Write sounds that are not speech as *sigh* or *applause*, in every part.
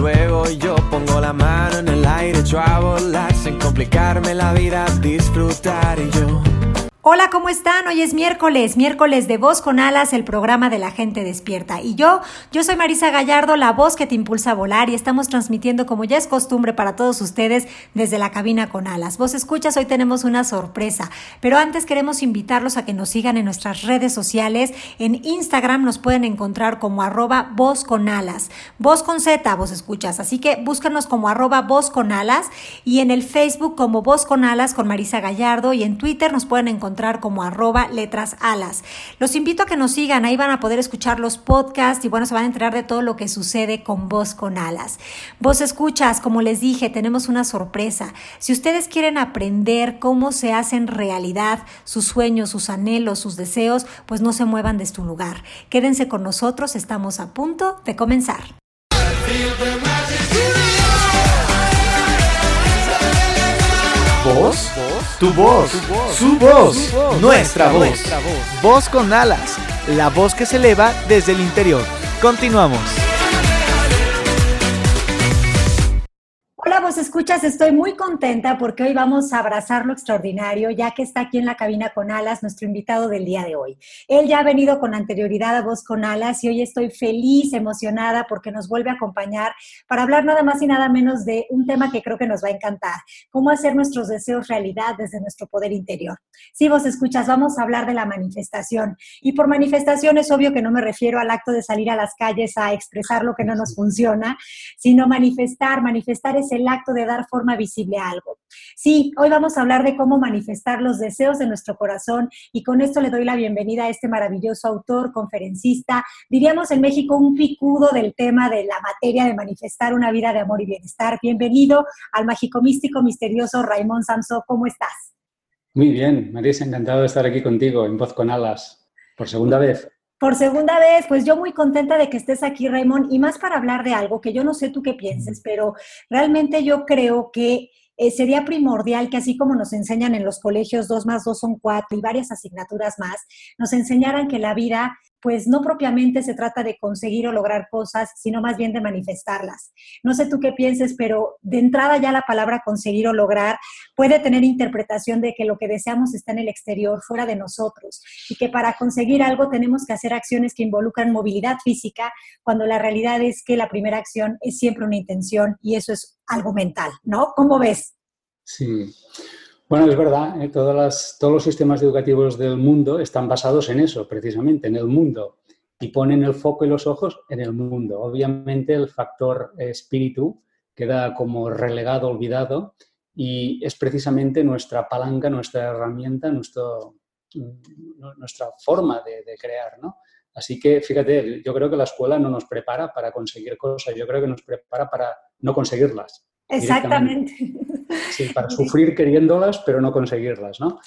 luego yo pongo la mano en el aire, echo a volar sin complicarme la vida, disfrutar y yo Hola, ¿cómo están? Hoy es miércoles, miércoles de Voz con Alas, el programa de la gente despierta. Y yo, yo soy Marisa Gallardo, la voz que te impulsa a volar y estamos transmitiendo como ya es costumbre para todos ustedes desde la cabina con alas. Vos escuchas, hoy tenemos una sorpresa, pero antes queremos invitarlos a que nos sigan en nuestras redes sociales. En Instagram nos pueden encontrar como arroba voz con alas, con Z, vos escuchas. Así que búscanos como arroba voz con alas y en el Facebook como voz con alas con Marisa Gallardo y en Twitter nos pueden encontrar como arroba letras alas. Los invito a que nos sigan, ahí van a poder escuchar los podcasts y bueno, se van a enterar de todo lo que sucede con Voz con Alas. Vos escuchas, como les dije, tenemos una sorpresa. Si ustedes quieren aprender cómo se hacen realidad sus sueños, sus anhelos, sus deseos, pues no se muevan de su lugar. Quédense con nosotros, estamos a punto de comenzar. ¿Voz? Tu voz, su voz, nuestra voz. Voz con alas, la voz que se eleva desde el interior. Continuamos. Vos escuchas, estoy muy contenta porque hoy vamos a abrazar lo extraordinario, ya que está aquí en la cabina con alas nuestro invitado del día de hoy. Él ya ha venido con anterioridad a Voz con Alas y hoy estoy feliz, emocionada porque nos vuelve a acompañar para hablar nada más y nada menos de un tema que creo que nos va a encantar, cómo hacer nuestros deseos realidad desde nuestro poder interior. Si vos escuchas, vamos a hablar de la manifestación. Y por manifestación es obvio que no me refiero al acto de salir a las calles a expresar lo que no nos funciona, sino manifestar, manifestar es el acto de dar forma visible a algo. Sí, hoy vamos a hablar de cómo manifestar los deseos de nuestro corazón y con esto le doy la bienvenida a este maravilloso autor, conferencista, diríamos en México un picudo del tema de la materia de manifestar una vida de amor y bienestar. Bienvenido al mágico místico misterioso Raymond Samso, ¿cómo estás? Muy bien, Marisa, encantado de estar aquí contigo en Voz con Alas por segunda vez. Por segunda vez, pues yo muy contenta de que estés aquí, Raymond, y más para hablar de algo que yo no sé tú qué pienses, pero realmente yo creo que eh, sería primordial que así como nos enseñan en los colegios dos más dos son cuatro y varias asignaturas más, nos enseñaran que la vida pues no propiamente se trata de conseguir o lograr cosas, sino más bien de manifestarlas. No sé tú qué pienses, pero de entrada ya la palabra conseguir o lograr puede tener interpretación de que lo que deseamos está en el exterior, fuera de nosotros, y que para conseguir algo tenemos que hacer acciones que involucran movilidad física, cuando la realidad es que la primera acción es siempre una intención y eso es algo mental, ¿no? ¿Cómo ves? Sí. Bueno, es verdad, ¿eh? todos los sistemas educativos del mundo están basados en eso, precisamente, en el mundo, y ponen el foco y los ojos en el mundo. Obviamente el factor espíritu queda como relegado, olvidado, y es precisamente nuestra palanca, nuestra herramienta, nuestro, nuestra forma de, de crear, ¿no? Así que, fíjate, yo creo que la escuela no nos prepara para conseguir cosas, yo creo que nos prepara para no conseguirlas. Exactamente. Sí, para sufrir queriéndolas, pero no conseguirlas, ¿no?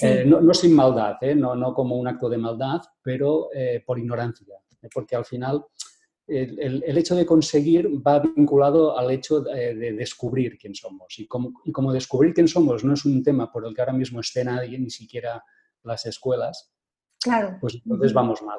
Eh, no, sin maldad, ¿eh? no, no, como un acto de maldad, pero eh, por ignorancia, porque al final el, el, hecho de conseguir va vinculado al hecho de, de descubrir quién somos. Y como, y como, descubrir quién somos no es un tema por el que ahora mismo esté nadie, ni siquiera las escuelas, claro. pues entonces vamos mal.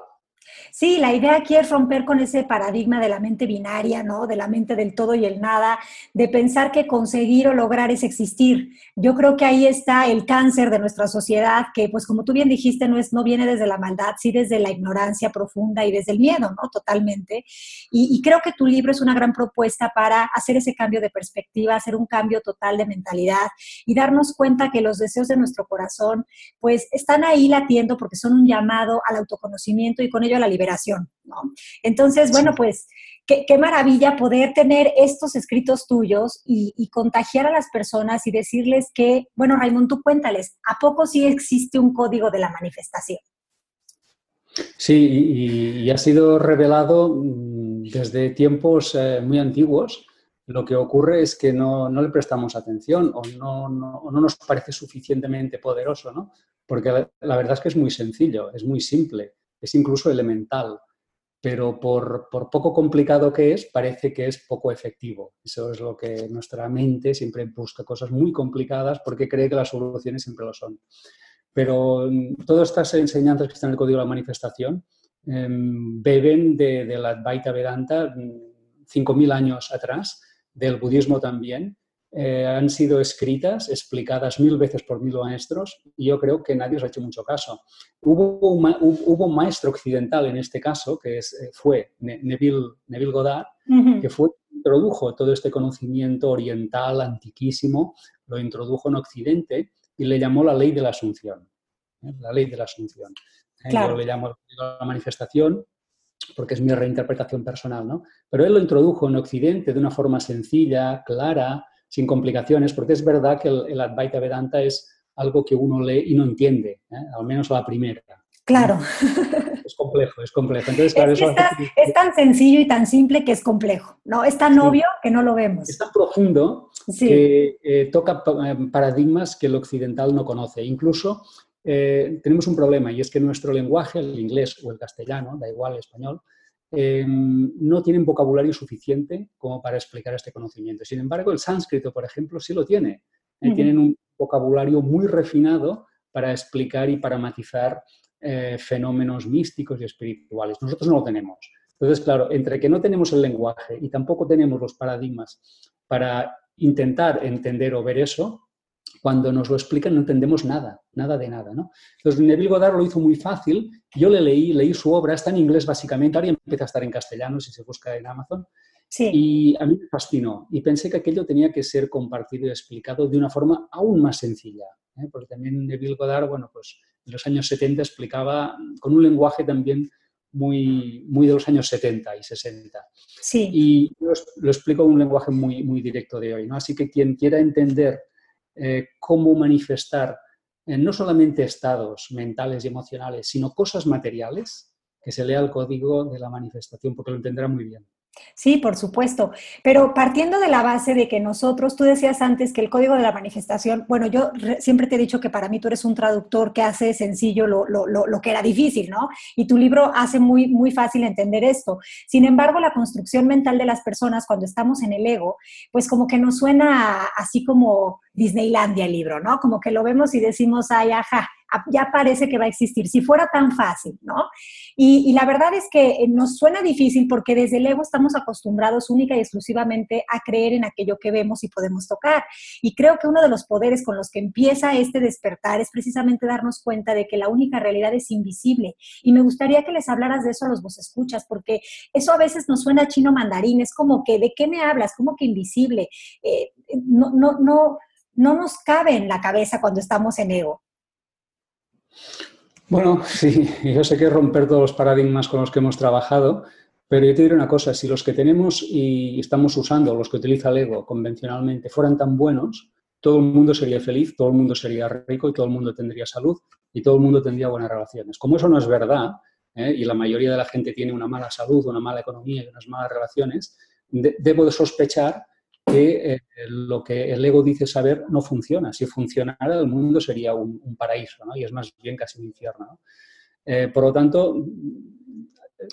Sí, la idea aquí es romper con ese paradigma de la mente binaria, ¿no? De la mente del todo y el nada, de pensar que conseguir o lograr es existir. Yo creo que ahí está el cáncer de nuestra sociedad, que pues como tú bien dijiste, no, es, no viene desde la maldad, sí desde la ignorancia profunda y desde el miedo, ¿no? Totalmente. Y, y creo que tu libro es una gran propuesta para hacer ese cambio de perspectiva, hacer un cambio total de mentalidad y darnos cuenta que los deseos de nuestro corazón pues están ahí latiendo porque son un llamado al autoconocimiento y con ello a la liberación, ¿no? Entonces, bueno, pues qué, qué maravilla poder tener estos escritos tuyos y, y, contagiar a las personas y decirles que, bueno, Raymond, tú cuéntales, ¿a poco sí existe un código de la manifestación? Sí, y, y ha sido revelado desde tiempos eh, muy antiguos. Lo que ocurre es que no, le prestamos atención o no, no, nos parece suficientemente poderoso, ¿no? Porque la, verdad es que es muy sencillo, es muy simple, es incluso elemental, pero por, por, poco complicado que es, parece que es poco efectivo. Eso es lo que nuestra mente siempre busca cosas muy complicadas porque cree que las soluciones siempre lo son. Pero mm, todas estas enseñanzas que están en el Código de la Manifestación em, beben de, de, la Advaita Vedanta 5.000 mm, años atrás, del budismo también, eh, han sido escritas, explicadas mil veces por mil maestros y yo creo que nadie os ha hecho mucho caso. Hubo un, hubo un maestro occidental en este caso, que es, eh, fue Neville, Neville Goddard, que fue, introdujo todo este conocimiento oriental antiquísimo, lo introdujo en Occidente y le llamó la ley de la asunción. ¿eh? La ley de la asunción. ¿eh? Yo le llamo la manifestación porque es mi reinterpretación personal, ¿no? Pero él lo introdujo en Occidente de una forma sencilla, clara, sin complicaciones, porque es verdad que el, Advaita Vedanta es algo que uno lee y no entiende, ¿eh? al menos a la primera. Claro. *laughs* Es complejo, es complejo. Entonces, claro, es, es, tan sencillo y tan simple que es complejo, ¿no? Es tan obvio que no lo vemos. Es tan profundo que eh, toca eh, paradigmas que el occidental no conoce. Incluso eh, tenemos un problema y es que nuestro lenguaje, el inglés o el castellano, da igual el español, no tienen vocabulario suficiente como para explicar este conocimiento. Sin embargo, el sánscrito, por ejemplo, sí lo tiene. Tienen un vocabulario muy refinado para explicar y para matizar eh, fenómenos místicos y espirituales. Nosotros no lo tenemos. Entonces, claro, entre que no tenemos el lenguaje y tampoco tenemos los paradigmas para intentar entender o ver eso, cuando nos lo explican no entendemos nada, nada de nada. ¿no? Entonces, Neville Goddard lo hizo muy fácil. Yo le leí, leí su obra, está en inglés básicamente, ahora empieza a estar en castellano si se busca en Amazon. Sí. Y a mí me fascinó y pensé que aquello tenía que ser compartido y explicado de una forma aún más sencilla. ¿eh? Porque también Neville Goddard, bueno, pues en los años 70 explicaba con un lenguaje también muy, muy de los años 70 y 60. Sí. Y lo, lo explico en un lenguaje muy, muy directo de hoy. ¿no? Así que quien quiera entender eh, cómo manifestar eh, no solamente estados mentales y emocionales, sino cosas materiales, que se lea el código de la manifestación, porque lo entenderá muy bien. Sí, por supuesto. Pero partiendo de la base de que nosotros, tú decías antes que el código de la manifestación, bueno, yo siempre te he dicho que para mí tú eres un traductor que hace sencillo lo, lo, lo, que era difícil, ¿no? Y tu libro hace muy, muy fácil entender esto. Sin embargo, la construcción mental de las personas cuando estamos en el ego, pues como que nos suena así como Disneylandia el libro, ¿no? Como que lo vemos y decimos, ay, ajá, ya parece que va a existir, si fuera tan fácil, ¿no? Y, la verdad es que eh, nos suena difícil porque desde el ego estamos acostumbrados única y exclusivamente a creer en aquello que vemos y podemos tocar. Y creo que uno de los poderes con los que empieza este despertar es precisamente darnos cuenta de que la única realidad es invisible. Y me gustaría que les hablaras de eso a los vos escuchas, porque eso a veces nos suena chino mandarín, es como que, ¿de qué me hablas? Como que invisible. Eh, no, no, no, no nos cabe en la cabeza cuando estamos en ego. Bueno, sí, yo sé que romper todos los paradigmas con los que hemos trabajado, pero yo te diré una cosa, si los que tenemos y estamos usando, los que utiliza el ego convencionalmente, fueran tan buenos, todo el mundo sería feliz, todo el mundo sería rico y todo el mundo tendría salud y todo el mundo tendría buenas relaciones. Como eso no es verdad, ¿eh? y la mayoría de la gente tiene una mala salud, una mala economía y unas malas relaciones, debo de sospechar que eh, lo que el ego dice saber no funciona. Si funcionara, el mundo sería un, paraíso, ¿no? y es más bien casi un infierno. Eh, por lo tanto,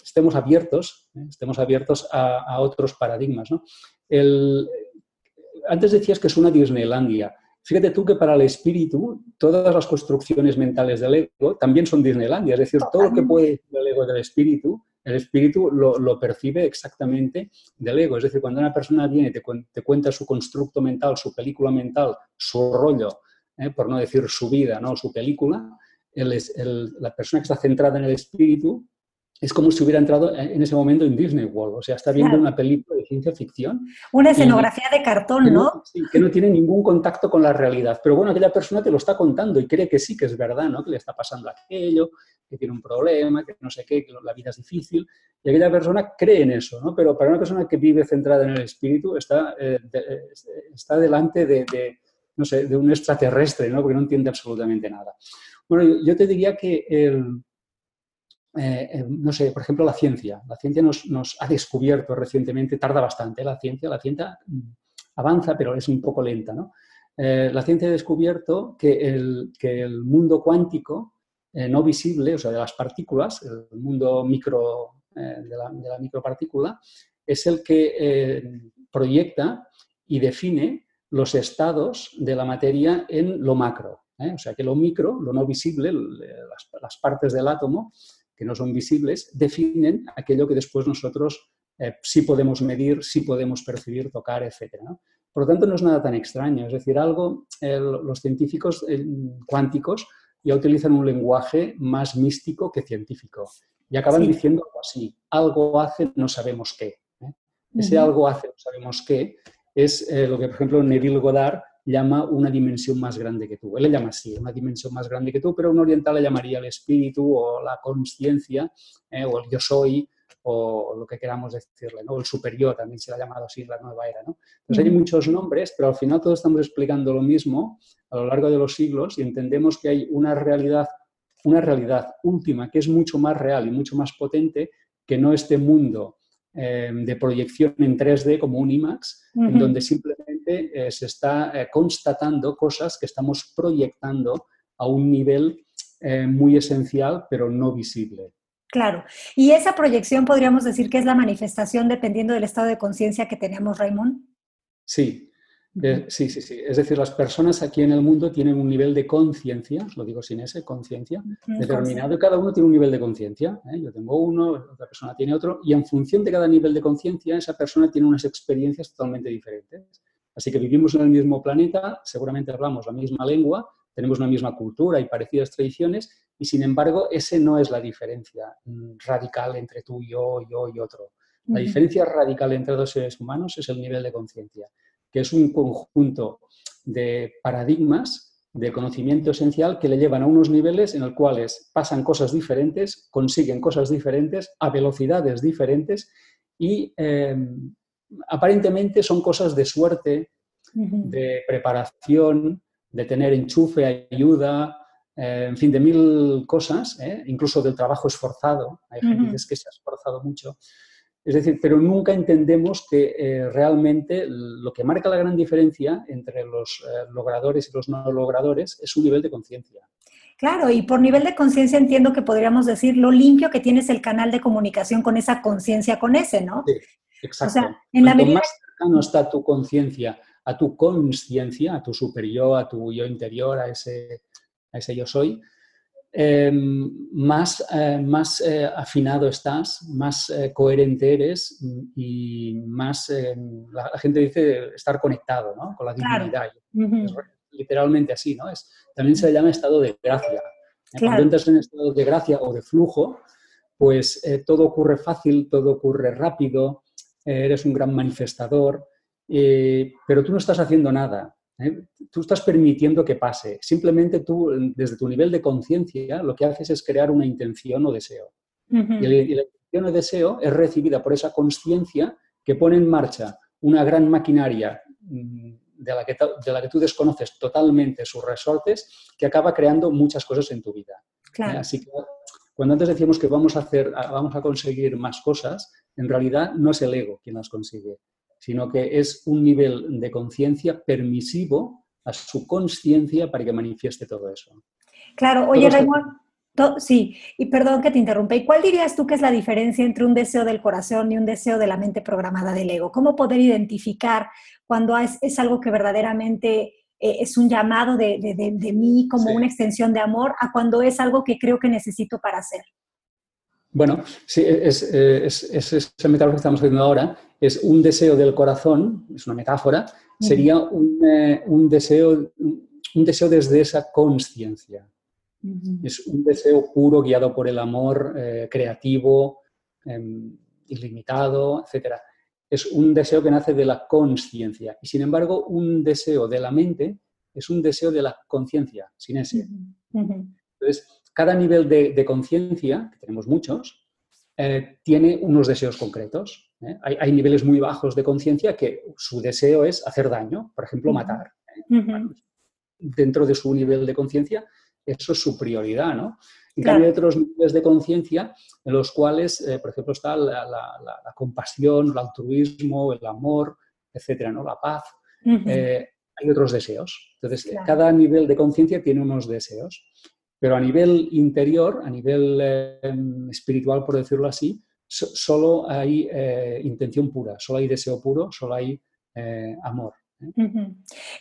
estemos abiertos, ¿eh? estemos abiertos a, otros paradigmas. ¿no? antes decías que es una Disneylandia. Fíjate tú que para el espíritu, todas las construcciones mentales del ego también son Disneylandia. Es decir, todo lo que puede decir el ego del espíritu el espíritu lo, percibe exactamente del ego. Es decir, cuando una persona viene y te, cuenta su constructo mental, su película mental, su rollo, ¿eh? por no decir su vida, ¿no? su película, la persona que está centrada en el espíritu es como si hubiera entrado en ese momento en Disney World, o sea, está viendo una película de ciencia ficción. Una escenografía de cartón, ¿no? que no tiene ningún contacto con la realidad. Pero bueno, aquella persona te lo está contando y cree que sí, que es verdad, ¿no? Que le está pasando aquello, que tiene un problema, que no sé qué, que la vida es difícil. Y aquella persona cree en eso, ¿no? Pero para una persona que vive centrada en el espíritu, está, eh, está delante de, no sé, de un extraterrestre, ¿no? Porque no entiende absolutamente nada. Bueno, yo te diría que el eh, no sé, por ejemplo, la ciencia. La ciencia nos, ha descubierto recientemente, tarda bastante la ciencia, la ciencia mm, avanza, pero es un poco lenta, ¿no? la ciencia ha descubierto que el, que el mundo cuántico no visible, o sea, de las partículas, el mundo micro, de la, de, la, micropartícula, es el que proyecta y define los estados de la materia en lo macro. ¿eh? O sea que lo micro, lo no visible, las, partes del átomo que no son visibles, definen aquello que después nosotros eh, sí podemos medir, sí podemos percibir, tocar, etc. Por lo tanto, no es nada tan extraño. Es decir, algo, los científicos eh, cuánticos ya utilizan un lenguaje más místico que científico. Y acaban diciendo algo así, algo hace, no sabemos qué. Ese algo hace, no sabemos qué, es lo que, por ejemplo, Neville Goddard llama una dimensión más grande que tú. Él le llama así, una dimensión más grande que tú, pero un oriental le llamaría el espíritu o la conciencia eh, o el yo soy o lo que queramos decirle, ¿no? el superior también se le ha llamado así la nueva era. ¿no? Entonces hay muchos nombres, pero al final todos estamos explicando lo mismo a lo largo de los siglos y entendemos que hay una realidad, una realidad última que es mucho más real y mucho más potente que no este mundo eh, de proyección en 3D como un IMAX, en donde simplemente eh, se está eh, constatando cosas que estamos proyectando a un nivel muy esencial, pero no visible. Claro. Y esa proyección podríamos decir que es la manifestación dependiendo del estado de conciencia que tenemos, Raymond. Sí, eh, sí, sí, sí. Es decir, las personas aquí en el mundo tienen un nivel de conciencia, lo digo sin ese, conciencia, determinado, y cada uno tiene un nivel de conciencia. ¿eh? Yo tengo uno, otra persona tiene otro, y en función de cada nivel de conciencia, esa persona tiene unas experiencias totalmente diferentes. Así que vivimos en el mismo planeta, seguramente hablamos la misma lengua, tenemos una misma cultura y parecidas tradiciones, y sin embargo, ese no es la diferencia mm, radical entre tú, yo, yo y otro. La diferencia radical entre dos seres humanos es el nivel de conciencia que es un conjunto de paradigmas de conocimiento esencial que le llevan a unos niveles en los cuales pasan cosas diferentes, consiguen cosas diferentes a velocidades diferentes y em, aparentemente son cosas de suerte, de preparación, de tener enchufe, ayuda, eh, en fin, de mil cosas, ¿eh? incluso del trabajo esforzado. Hay gente que se ha esforzado mucho. Es decir, pero nunca entendemos que eh, realmente lo que marca la gran diferencia entre los eh, logradores y los no logradores es su nivel de conciencia. Claro, y por nivel de conciencia entiendo que podríamos decir lo limpio que tienes el canal de comunicación con esa conciencia con ese, ¿no? Sí, exacto. O sea, en la medida... más cercano está tu conciencia a tu conciencia, a tu superior, a tu yo interior, a ese, a ese yo soy, Em, más, eh, más eh, afinado estás, más eh, coherente eres y más, em, la, gente dice estar conectado ¿no? con la divinidad. literalmente así, ¿no? Es, también se llama estado de gracia. Cuando entras en estado de gracia o de flujo, pues todo ocurre fácil, todo ocurre rápido, eres un gran manifestador, pero tú no estás haciendo nada. ¿eh? Tú estás permitiendo que pase. Simplemente tú, desde tu nivel de conciencia, lo que haces es crear una intención o deseo. y, la intención o deseo es recibida por esa conciencia que pone en marcha una gran maquinaria mm, de la, que, de la que tú desconoces totalmente sus resortes, que acaba creando muchas cosas en tu vida. ¿eh? Así que cuando antes decíamos que vamos a, hacer, vamos a conseguir más cosas, en realidad no es el ego quien las consigue, sino que es un nivel de conciencia permisivo a su conciencia para que manifieste todo eso. Claro, oye, Raymond, sí, y perdón que te interrumpa, ¿y cuál dirías tú que es la diferencia entre un deseo del corazón y un deseo de la mente programada del ego? ¿Cómo poder identificar cuando es, algo que verdaderamente eh, es un llamado de, mí como una extensión de amor a cuando es algo que creo que necesito para hacer? Bueno, sí, es, es, es, esa metáfora que estamos haciendo ahora, es un deseo del corazón, es una metáfora, sería un, eh, un, deseo, un deseo desde esa conciencia. Es un deseo puro, guiado por el amor eh, creativo, em, ilimitado, etc. Es un deseo que nace de la conciencia. Y sin embargo, un deseo de la mente es un deseo de la conciencia, sin ese. Entonces, cada nivel de, conciencia, que tenemos muchos, eh, tiene unos deseos concretos. ¿eh? Hay, niveles muy bajos de conciencia que su deseo es hacer daño, por ejemplo, matar. ¿eh? dentro de su nivel de conciencia, eso es su prioridad, ¿no? En cambio, hay otros niveles de conciencia en los cuales, eh, por ejemplo, está la, compasión, el altruismo, el amor, etcétera, ¿no? La paz. Eh, hay otros deseos. Entonces, cada nivel de conciencia tiene unos deseos. Pero a nivel interior, a nivel espiritual, por decirlo así, solo hay intención pura, solo hay deseo puro, solo hay amor.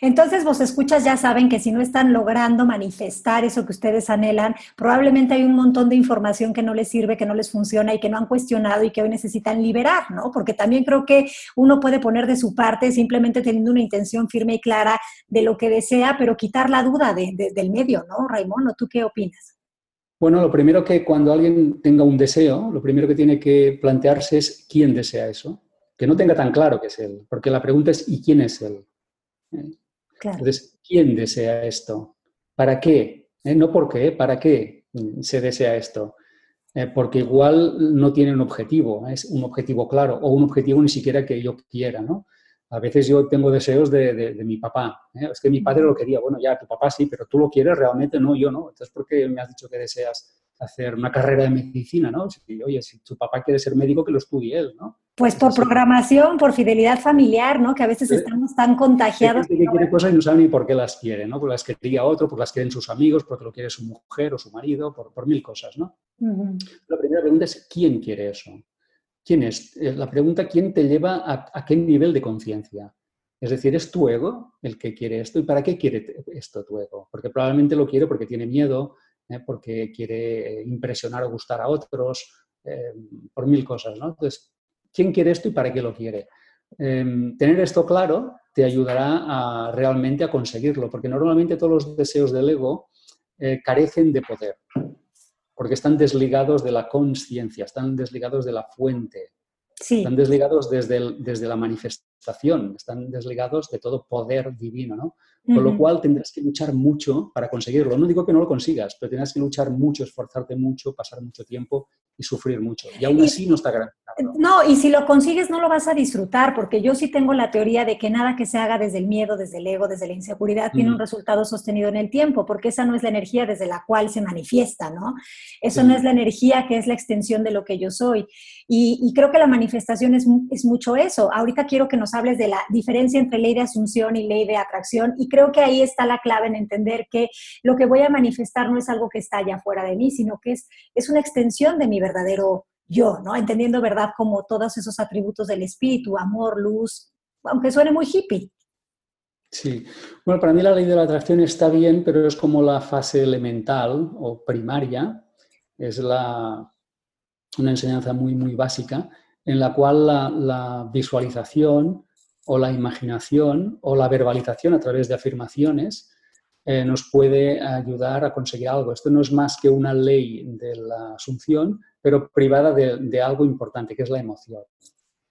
Entonces, vos escuchas ya saben que si no están logrando manifestar eso que ustedes anhelan, probablemente hay un montón de información que no les sirve, que no les funciona y que no han cuestionado y que hoy necesitan liberar, ¿no? Porque también creo que uno puede poner de su parte simplemente teniendo una intención firme y clara de lo que desea, pero quitar la duda del medio, ¿no? Raymond, ¿tú qué opinas? Bueno, lo primero que cuando alguien tenga un deseo, lo primero que tiene que plantearse es quién desea eso. Que no tenga tan claro que es él, porque la pregunta es ¿y quién es él? Entonces, ¿quién desea esto? ¿Para qué? ¿Eh? No por qué, ¿para qué se desea esto? Eh, porque igual no tiene un objetivo, es un objetivo claro o un objetivo ni siquiera que yo quiera, ¿no? A veces yo tengo deseos de, mi papá. ¿eh? Es que mi padre lo quería. Bueno, ya, tu papá sí, pero tú lo quieres realmente, no, yo no. Entonces, ¿por qué me has dicho que deseas hacer una carrera de medicina, ¿no? oye, si tu papá quiere ser médico, que lo estudie él, ¿no? Pues por programación, por fidelidad familiar, ¿no? Que a veces estamos tan contagiados. Hay que quiere cosas y no sabe ni por qué las quiere, ¿no? Porque las quería otro, porque las quieren sus amigos, porque lo quiere su mujer o su marido, por, por mil cosas, ¿no? La primera pregunta es, ¿quién quiere eso? ¿Quién es? Eh, la pregunta, ¿quién te lleva a, a qué nivel de conciencia? Es decir, ¿es tu ego el que quiere esto? ¿Y para qué quiere esto tu ego? Porque probablemente lo quiere porque tiene miedo, ¿eh? porque quiere impresionar o gustar a otros, eh, por mil cosas, ¿no? Entonces, ¿quién quiere esto y para qué lo quiere? Em, tener esto claro te ayudará a, realmente a conseguirlo, porque normalmente todos los deseos del ego eh, carecen de poder, porque están desligados de la conciencia, están desligados de la fuente, están desligados desde, desde la manifestación, están desligados de todo poder divino, ¿no? Con lo cual tendrás que luchar mucho para conseguirlo. No digo que no lo consigas, pero tendrás que luchar mucho, esforzarte mucho, pasar mucho tiempo y sufrir mucho. Y aún así no está grande. No, y si lo consigues no lo vas a disfrutar, porque yo sí tengo la teoría de que nada que se haga desde el miedo, desde el ego, desde la inseguridad, tiene un resultado sostenido en el tiempo, porque esa no es la energía desde la cual se manifiesta, ¿no? Eso no es la energía que es la extensión de lo que yo soy. Y, creo que la manifestación es, es, mucho eso. Ahorita quiero que nos hables de la diferencia entre ley de asunción y ley de atracción, y creo que ahí está la clave en entender que lo que voy a manifestar no es algo que está allá fuera de mí, sino que es, es una extensión de mi verdadero yo, ¿no? Entendiendo verdad como todos esos atributos del espíritu, amor, luz, aunque suene muy hippie. Sí, bueno, para mí la ley de la atracción está bien, pero es como la fase elemental o primaria, es la, una enseñanza muy, muy básica, en la cual la visualización o la imaginación o la verbalización a través de afirmaciones eh, nos puede ayudar a conseguir algo. Esto no es más que una ley de la asunción, pero privada de, algo importante, que es la emoción.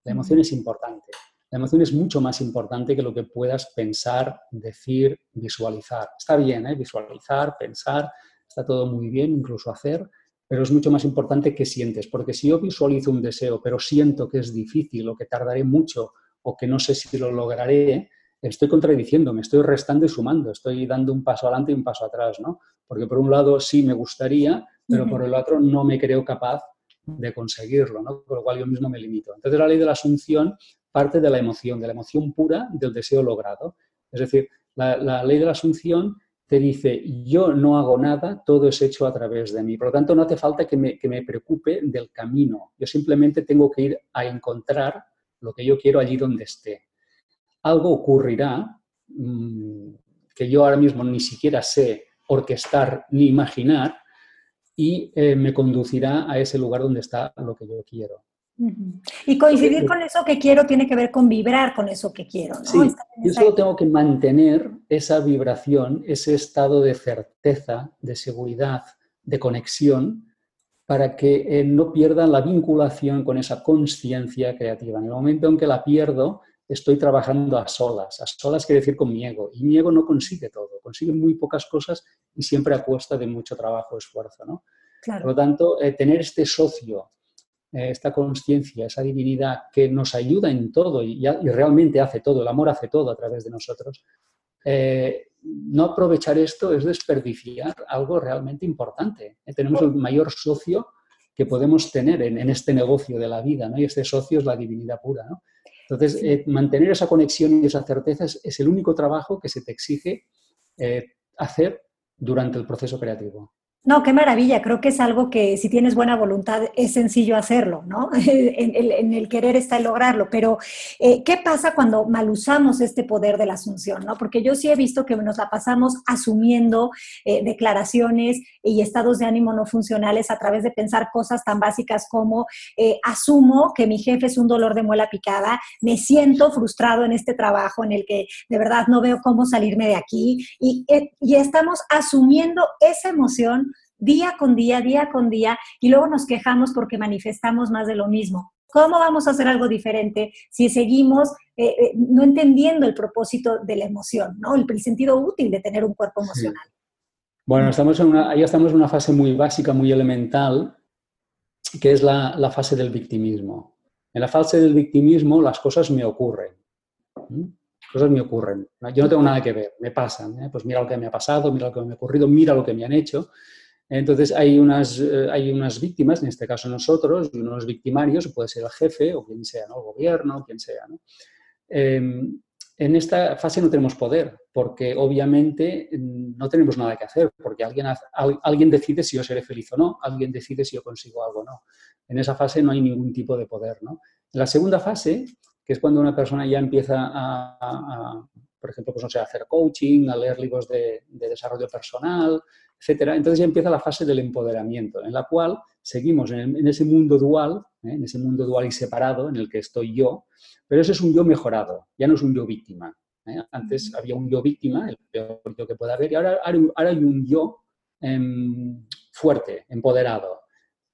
La emoción es importante. La emoción es mucho más importante que lo que puedas pensar, decir, visualizar. Está bien, ¿eh? visualizar, pensar, está todo muy bien, incluso hacer, pero es mucho más importante que sientes, porque si yo visualizo un deseo, pero siento que es difícil o que tardaré mucho o que no sé si lo lograré, estoy contradiciendo, me estoy restando y sumando, estoy dando un paso adelante y un paso atrás, ¿no? Porque por un lado sí me gustaría, pero por el otro no me creo capaz de conseguirlo, ¿no? Por lo cual yo mismo me limito. Entonces la ley de la asunción parte de la emoción, de la emoción pura del deseo logrado. Es decir, la, ley de la asunción te dice, yo no hago nada, todo es hecho a través de mí. Por lo tanto, no hace falta que me, que me preocupe del camino. Yo simplemente tengo que ir a encontrar lo que yo quiero allí donde esté algo ocurrirá mm, que yo ahora mismo ni siquiera sé orquestar ni imaginar y eh, me conducirá a ese lugar donde está lo que yo quiero. Y coincidir con eso que quiero tiene que ver con vibrar con eso que quiero. Sí, yo solo tengo que mantener esa vibración, ese estado de certeza, de seguridad, de conexión, para que eh, no pierda la vinculación con esa conciencia creativa. En el momento en que la pierdo, estoy trabajando a solas. A solas quiere decir con mi ego. Y mi ego no consigue todo, consigue muy pocas cosas y siempre a costa de mucho trabajo, esfuerzo. ¿no? Por lo tanto, eh, tener este socio, esta conciencia, esa divinidad que nos ayuda en todo y, realmente hace todo, el amor hace todo a través de nosotros, eh, no aprovechar esto es desperdiciar algo realmente importante. ¿eh? Tenemos el mayor socio que podemos tener en, este negocio de la vida, ¿no? Y este socio es la divinidad pura, ¿no? Entonces, eh, mantener esa conexión y esa certeza es, el único trabajo que se te exige eh, hacer durante el proceso creativo. No, qué maravilla. Creo que es algo que si tienes buena voluntad es sencillo hacerlo, ¿no? *laughs* en, el, querer está el lograrlo. Pero, eh, ¿qué pasa cuando mal usamos este poder de la asunción, ¿no? Porque yo sí he visto que nos la pasamos asumiendo eh, declaraciones y estados de ánimo no funcionales a través de pensar cosas tan básicas como eh, asumo que mi jefe es un dolor de muela picada, me siento frustrado en este trabajo en el que de verdad no veo cómo salirme de aquí y, y estamos asumiendo esa emoción día con día, día con día, y luego nos quejamos porque manifestamos más de lo mismo. ¿Cómo vamos a hacer algo diferente si seguimos eh, eh, no entendiendo el propósito de la emoción, ¿no? el, sentido útil de tener un cuerpo emocional? Bueno, estamos en una, ahí estamos en una fase muy básica, muy elemental, que es la, la fase del victimismo. En la fase del victimismo las cosas me ocurren. cosas me ocurren. Yo no tengo nada que ver, me pasan. ¿eh? Pues mira lo que me ha pasado, mira lo que me ha ocurrido, mira lo que me han hecho. Entonces hay unas, eh, hay unas víctimas, en este caso nosotros, y unos victimarios, puede ser el jefe o quien sea, ¿no? el gobierno, quien sea. Em, en esta fase no tenemos poder, porque obviamente mm, no tenemos nada que hacer, porque alguien, alguien decide si yo seré feliz o no, alguien decide si yo consigo algo o no. En esa fase no hay ningún tipo de poder. ¿no? La segunda fase, que es cuando una persona ya empieza a, por ejemplo, pues no sé, hacer coaching, a leer libros de desarrollo personal, etcétera. Entonces ya empieza la fase del empoderamiento, en la cual seguimos en, ese mundo dual, ¿eh? en ese mundo dual y separado en el que estoy yo, pero ese es un yo mejorado, ya no es un yo víctima. ¿eh? Antes había un yo víctima, el peor yo que pueda haber, y ahora, ahora hay un yo em, fuerte, empoderado.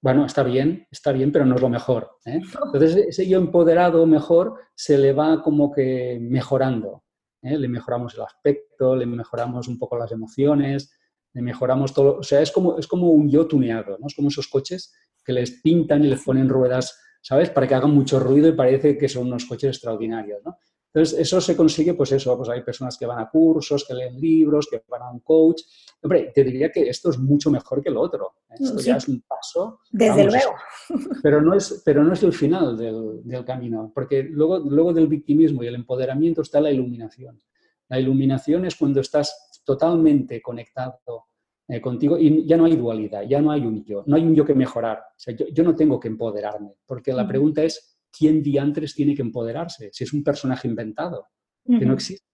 Bueno, está bien, está bien, pero no es lo mejor. ¿eh? *laughs* Entonces, ese yo empoderado mejor se le va como que mejorando. Le mejoramos el aspecto, le mejoramos un poco las emociones, mejoramos todo. O sea, es como, es como un yo tuneado, ¿no? Es como esos coches que les pintan y les ponen ruedas, ¿sabes? Para que hagan mucho ruido y parece que son unos coches extraordinarios, ¿no? Entonces, eso se consigue, pues eso, pues hay personas que van a cursos, que leen libros, que van a un coach. Hombre, te diría que esto es mucho mejor que lo otro. ¿eh? Esto ya es un paso. Desde luego. *laughs* Pero no, es, pero no es el final del, del, camino, porque luego, luego del victimismo y el empoderamiento está la iluminación. La iluminación es cuando estás totalmente conectado eh, contigo y ya no hay dualidad, ya no hay un yo, no hay un yo que mejorar. O sea, yo, no tengo que empoderarme, porque la pregunta es, ¿quién diantres tiene que empoderarse? Si es un personaje inventado, que no existe.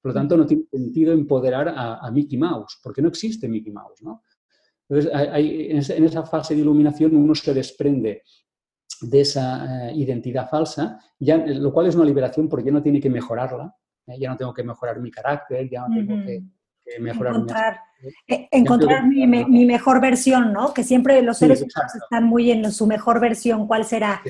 Por lo tanto, no tiene sentido empoderar a, Mickey Mouse, porque no existe Mickey Mouse, ¿no? Entonces, en, esa fase de iluminación uno se desprende de esa eh, identidad falsa, ya, lo cual es una liberación porque ya no tiene que mejorarla, ¿eh? ya no tengo que mejorar mi carácter, ya no tengo que mejorar encontrar, eh, encontrar mi, mejor versión, ¿no? Que siempre los seres humanos están muy en su mejor versión. ¿Cuál será?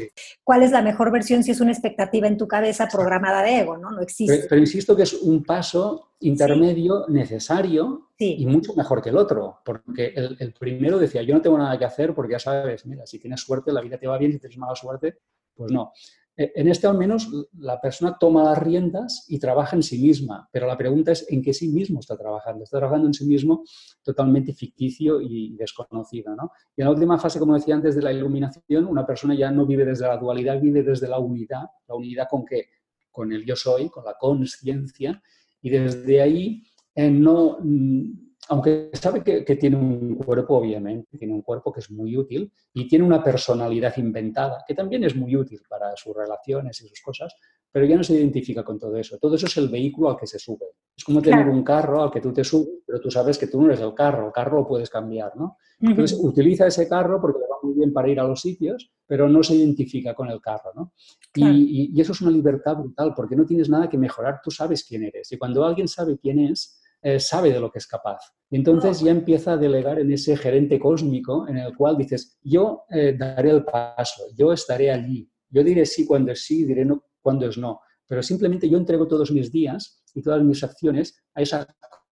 ¿Cuál es la mejor versión si es una expectativa en tu cabeza programada de ego, ¿no? No existe. Pero, insisto que es un paso intermedio necesario y mucho mejor que el otro, porque el, el, primero decía, yo no tengo nada que hacer porque ya sabes, mira, si tienes suerte, la vida te va bien, si tienes mala suerte, pues no. Eh, en este al menos la persona toma las riendas y trabaja en sí misma, pero la pregunta es en qué sí mismo está trabajando. Está trabajando en sí mismo totalmente ficticio y desconocido. ¿no? Y en la última fase, como decía antes, de la iluminación, una persona ya no vive desde la dualidad, vive desde la unidad. ¿La unidad con qué? Con el yo soy, con la conciencia. Y desde ahí eh, no mm, aunque sabe que, tiene un cuerpo, obviamente, tiene un cuerpo que es muy útil y tiene una personalidad inventada, que también es muy útil para sus relaciones y sus cosas, pero ya no se identifica con todo eso. Todo eso es el vehículo al que se sube. Es como tener un carro al que tú te subes, pero tú sabes que tú no eres el carro, el carro lo puedes cambiar, ¿no? Entonces, utiliza ese carro porque le va muy bien para ir a los sitios, pero no se identifica con el carro, ¿no? Y, y eso es una libertad brutal, porque no tienes nada que mejorar, tú sabes quién eres. Y cuando alguien sabe quién es, eh, sabe de lo que es capaz. Y entonces ya empieza a delegar en ese gerente cósmico en el cual dices, yo eh, daré el paso, yo estaré allí, yo diré sí cuando es sí, diré no cuando es no, pero simplemente yo entrego todos mis días y todas mis acciones a esa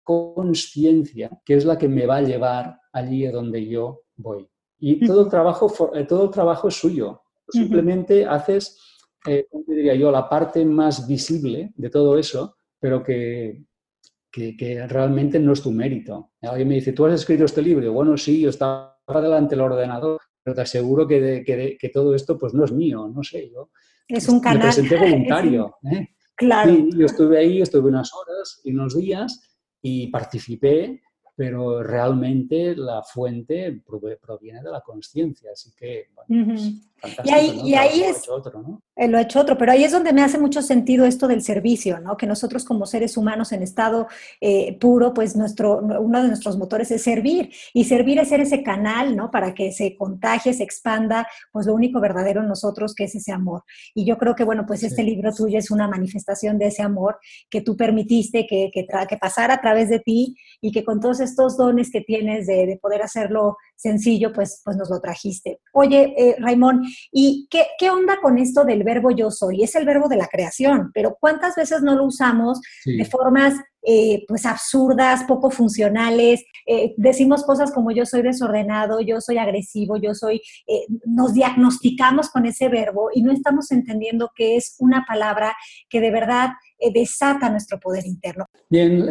conciencia que es la que me va a llevar allí a donde yo voy. Y todo el trabajo, eh, todo el trabajo es suyo. Simplemente haces, eh, diría yo?, la parte más visible de todo eso, pero que que, realmente no es tu mérito. Alguien me dice, ¿tú has escrito este libro? bueno, sí, yo estaba delante del ordenador, pero te aseguro que, que, todo esto pues no es mío, no sé, yo. Es un canal. Me presenté *laughs* voluntario. ¿eh? Claro. yo estuve ahí, estuve unas horas y unos días y participé pero realmente la fuente proviene de la conciencia, así que, bueno, pues, Y ahí, es, lo, hecho otro, ¿no? Eh, lo ha hecho otro, pero ahí es donde me hace mucho sentido esto del servicio, ¿no? Que nosotros como seres humanos en estado eh, puro, pues nuestro, uno de nuestros motores es servir, y servir es ser ese canal, ¿no? Para que se contagie, se expanda, pues lo único verdadero en nosotros que es ese amor. Y yo creo que, bueno, pues este libro tuyo es una manifestación de ese amor que tú permitiste que, que, que pasara a través de ti y que con todos estos dones que tienes de, poder hacerlo sencillo, pues, pues nos lo trajiste. Oye, eh, Raimón, ¿y qué, qué, onda con esto del verbo yo soy? Es el verbo de la creación, pero ¿cuántas veces no lo usamos de formas eh, pues absurdas, poco funcionales? Eh, decimos cosas como yo soy desordenado, yo soy agresivo, yo soy... nos diagnosticamos con ese verbo y no estamos entendiendo que es una palabra que de verdad eh, desata nuestro poder interno. Bien,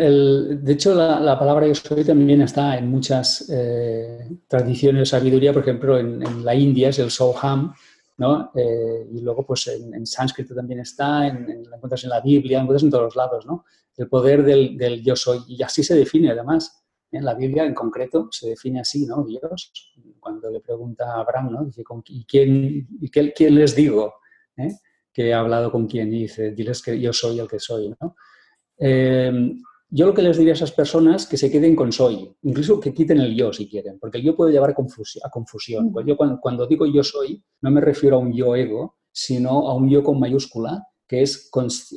de hecho la, palabra yo soy también está en muchas eh, tradiciones de sabiduría, por ejemplo en, la India es el Soham, ¿no? Eh, y luego pues en, sánscrito también está, en, la encuentras en la Biblia, la encuentras en todos lados, ¿no? El poder del, yo soy, y así se define además. En la Biblia en concreto se define así, ¿no? Dios, cuando le pregunta a Abraham, ¿no? Dice, ¿y quién, y quién les digo? ¿Eh? Que he hablado con quien y dice, diles que yo soy el que soy. ¿no? Em, yo lo que les diría a esas personas que se queden con soy, incluso que quiten el yo si quieren, porque el yo puede llevar a, confusión. Pues yo cuando, digo yo soy, no me refiero a un yo ego, sino a un yo con mayúscula, que es,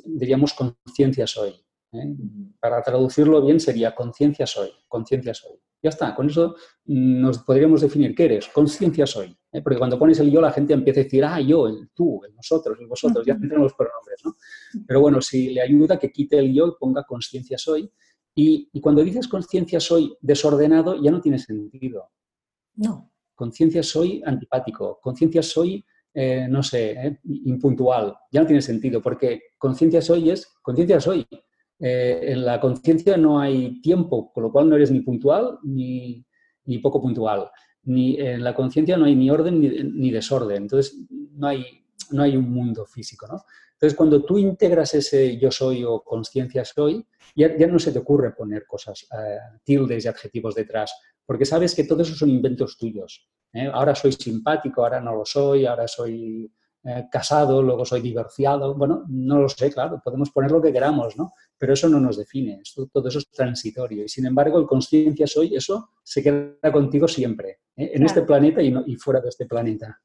diríamos, conciencia soy. ¿Eh? Para traducirlo bien sería conciencia soy, conciencia soy. Ya está, con eso nos podríamos definir qué eres, conciencia soy. ¿eh? Porque cuando pones el yo, la gente empieza a decir, ah, yo, el tú, el nosotros, el vosotros, ya entran los pronombres, ¿no? Pero bueno, si le ayuda que quite el yo y ponga conciencia soy. Y, cuando dices conciencia soy desordenado, ya no tiene sentido. No. Conciencia soy antipático, conciencia soy, eh, no sé, ¿eh? impuntual, ya no tiene sentido, porque conciencia soy es conciencia soy. Eh, en la conciencia no hay tiempo, con lo cual no eres ni puntual ni, poco puntual. Ni, en la conciencia no hay ni orden ni, desorden. Entonces, no hay, no hay un mundo físico. ¿no? Entonces, cuando tú integras ese yo soy o conciencia soy, ya, no se te ocurre poner cosas, eh, tildes y adjetivos detrás, porque sabes que todo eso son inventos tuyos. ¿eh? Ahora soy simpático, ahora no lo soy, ahora soy casado, luego soy divorciado. Bueno, no lo sé, claro, podemos poner lo que queramos, ¿no? Pero eso no nos define, todo eso es transitorio. Y sin embargo, el conciencia soy, eso se queda contigo siempre, ¿eh? en este planeta y, fuera de este planeta.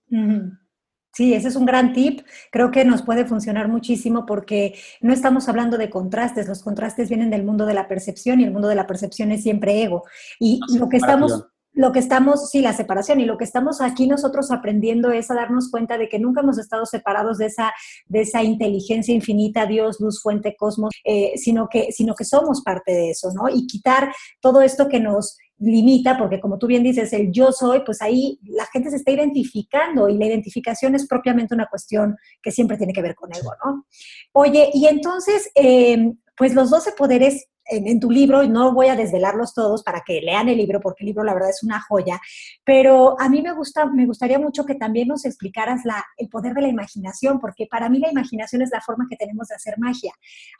Sí, ese es un gran tip. Creo que nos puede funcionar muchísimo porque no estamos hablando de contrastes. Los contrastes vienen del mundo de la percepción y el mundo de la percepción es siempre ego. Y lo que estamos lo que estamos, sí, la separación, y lo que estamos aquí nosotros aprendiendo es a darnos cuenta de que nunca hemos estado separados de esa, de esa inteligencia infinita, Dios, luz, fuente, cosmos, eh, sino, que, sino que somos parte de eso, ¿no? Y quitar todo esto que nos limita, porque como tú bien dices, el yo soy, pues ahí la gente se está identificando y la identificación es propiamente una cuestión que siempre tiene que ver con ego, ¿no? Oye, y entonces, eh, pues los 12 poderes en, tu libro, y no voy a desvelarlos todos para que lean el libro, porque el libro la verdad es una joya, pero a mí me, gusta, me gustaría mucho que también nos explicaras la, el poder de la imaginación, porque para mí la imaginación es la forma que tenemos de hacer magia,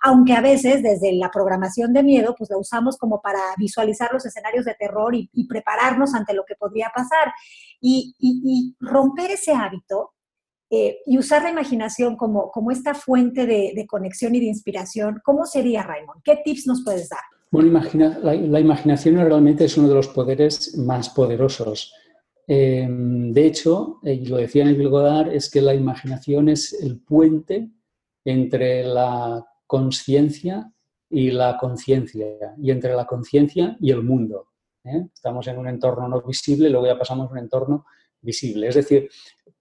aunque a veces desde la programación de miedo, pues la usamos como para visualizar los escenarios de terror y, prepararnos ante lo que podría pasar. y, y romper ese hábito eh, y usar la imaginación como, como esta fuente de, conexión y de inspiración, ¿cómo sería, Raymond? ¿Qué tips nos puedes dar? Bueno, la, imaginación realmente es uno de los poderes más poderosos. Em, de hecho, eh, y lo decía Neville Goddard, es que la imaginación es el puente entre la conciencia y la conciencia, y entre la conciencia y el mundo. ¿eh? Estamos en un entorno no visible, luego ya pasamos a un entorno visible. Es decir,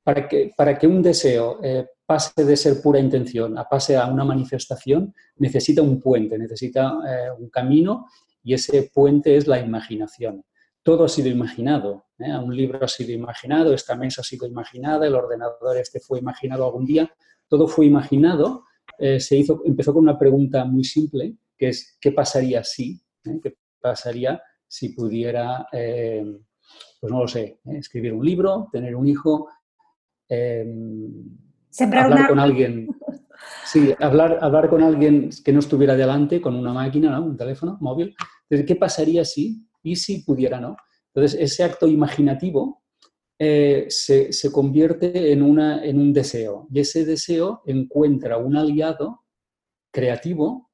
para que, para que un deseo eh, pase de ser pura intención a pase a una manifestación, necesita un puente, necesita eh, un camino y ese puente es la imaginación. Todo ha sido imaginado, ¿eh? un libro ha sido imaginado, esta mesa ha sido imaginada, el ordenador este fue imaginado algún día, todo fue imaginado, se hizo, empezó con una pregunta muy simple que es qué pasaría si, qué pasaría si pudiera, pues no lo sé, escribir un libro, tener un hijo, hablar con alguien. Sí, hablar, hablar con alguien que no estuviera delante, con una máquina, un teléfono móvil. Entonces, ¿qué pasaría si? ¿Y si pudiera, no? Entonces, ese acto imaginativo eh, se, se, convierte en, una, en un deseo y ese deseo encuentra un aliado creativo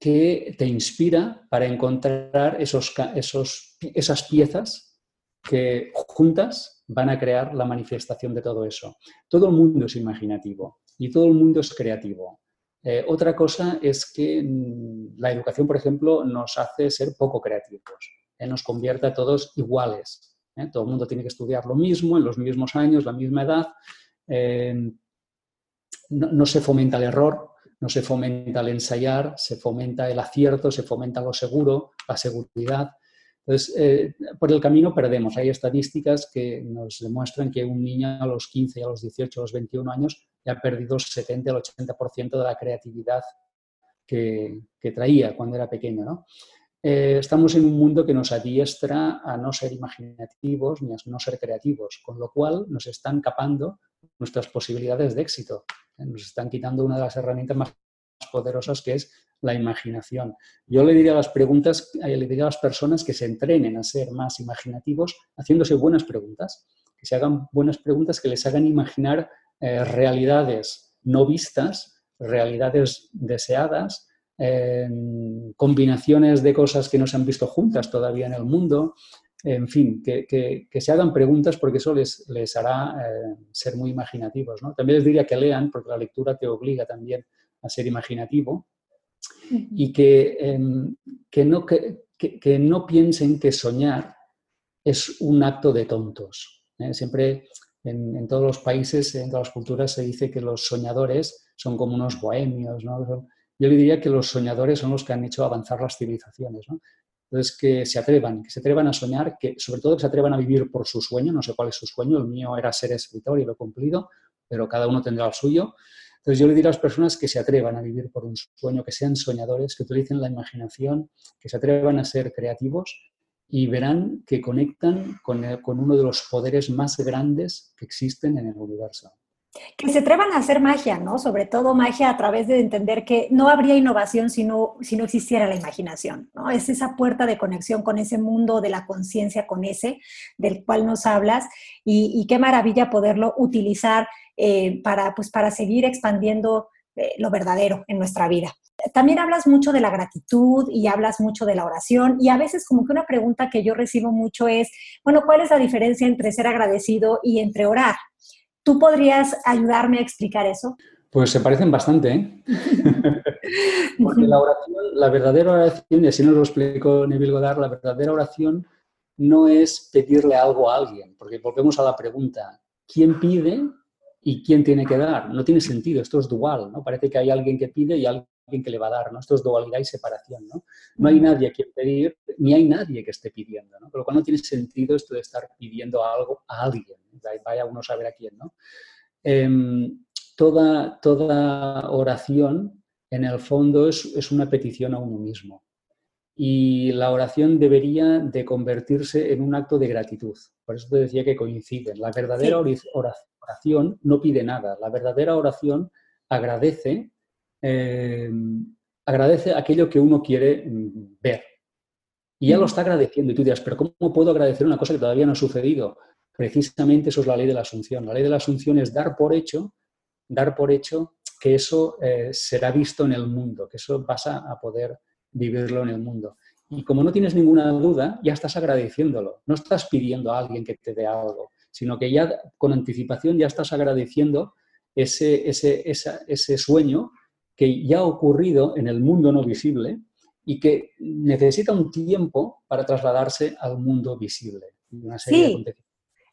que te inspira para encontrar esos, esos, esas piezas que juntas van a crear la manifestación de todo eso. Todo el mundo es imaginativo y todo el mundo es creativo. Eh, otra cosa es que mm, la educación, por ejemplo, nos hace ser poco creativos, eh, nos convierte a todos iguales. ¿eh? Todo el mundo tiene que estudiar lo mismo, en los mismos años, la misma edad. no, se fomenta el error, no se fomenta el ensayar, se fomenta el acierto, se fomenta lo seguro, la seguridad. Entonces, eh, por el camino perdemos. Hay estadísticas que nos demuestran que un niño a los 15, a los 18, a los 21 años ya ha perdido el 70 al 80% de la creatividad que, traía cuando era pequeño. Eh, estamos en un mundo que nos adiestra a no ser imaginativos ni a no ser creativos, con lo cual nos están capando nuestras posibilidades de éxito. Nos están quitando una de las herramientas más poderosas que es la imaginación. Yo le diría a las preguntas, eh, le diría a las personas que se entrenen a ser más imaginativos haciéndose buenas preguntas, que se hagan buenas preguntas que les hagan imaginar eh, realidades no vistas, realidades deseadas, em, combinaciones de cosas que no se han visto juntas todavía en el mundo, en fin, que, se hagan preguntas porque eso les, hará eh, ser muy imaginativos. También les diría que lean, porque la lectura te obliga también a ser imaginativo y que, em, que, no, que, no piensen que soñar es un acto de tontos. ¿eh? Siempre en, todos los países, en todas las culturas, se dice que los soñadores son como unos bohemios. Yo le diría que los soñadores son los que han hecho avanzar las civilizaciones. Entonces, que se atrevan, que se atrevan a soñar, que sobre todo que se atrevan a vivir por su sueño, no sé cuál es su sueño, el mío era ser escritor y lo he cumplido, pero cada uno tendrá el suyo. Entonces, yo le diría a las personas que se atrevan a vivir por un sueño, que sean soñadores, que utilicen la imaginación, que se atrevan a ser creativos y verán que conectan con, con uno de los poderes más grandes que existen en el universo que se atrevan a hacer magia, ¿no? Sobre todo magia a través de entender que no habría innovación si no, si no existiera la imaginación, ¿no? Es esa puerta de conexión con ese mundo de la conciencia, con ese del cual nos hablas, y, qué maravilla poderlo utilizar eh, para, pues, para seguir expandiendo eh, lo verdadero en nuestra vida. También hablas mucho de la gratitud y hablas mucho de la oración y a veces como que una pregunta que yo recibo mucho es, bueno, ¿cuál es la diferencia entre ser agradecido y entre orar? ¿Tú podrías ayudarme a explicar eso? Pues se parecen bastante, ¿eh? *laughs* Porque la oración, la verdadera oración, y así nos lo explicó Neville Goddard, la verdadera oración no es pedirle algo a alguien, porque volvemos a la pregunta, ¿quién pide y quién tiene que dar? No tiene sentido, esto es dual, ¿no? Parece que hay alguien que pide y alguien que le va a dar, ¿no? Esto es dualidad y separación, ¿no? No hay nadie a quien pedir, ni hay nadie que esté pidiendo, ¿no? Pero cuando no tiene sentido esto de estar pidiendo algo a alguien vaya uno a saber a quién, ¿no? Em, toda, toda oración, en el fondo, es, una petición a uno mismo. Y la oración debería de convertirse en un acto de gratitud. Por eso te decía que coinciden. La verdadera oración no pide nada. La verdadera oración agradece, em, agradece aquello que uno quiere mm, ver. Y ya lo está agradeciendo. Y tú dirás, pero ¿cómo puedo agradecer una cosa que todavía no ha sucedido? Precisamente eso es la ley de la asunción. La ley de la asunción es dar por hecho, dar por hecho que eso eh, será visto en el mundo, que eso vas a, poder vivirlo en el mundo. Y como no tienes ninguna duda, ya estás agradeciéndolo. No estás pidiendo a alguien que te dé algo, sino que ya con anticipación ya estás agradeciendo ese, ese, ese sueño que ya ha ocurrido en el mundo no visible y que necesita un tiempo para trasladarse al mundo visible. sí.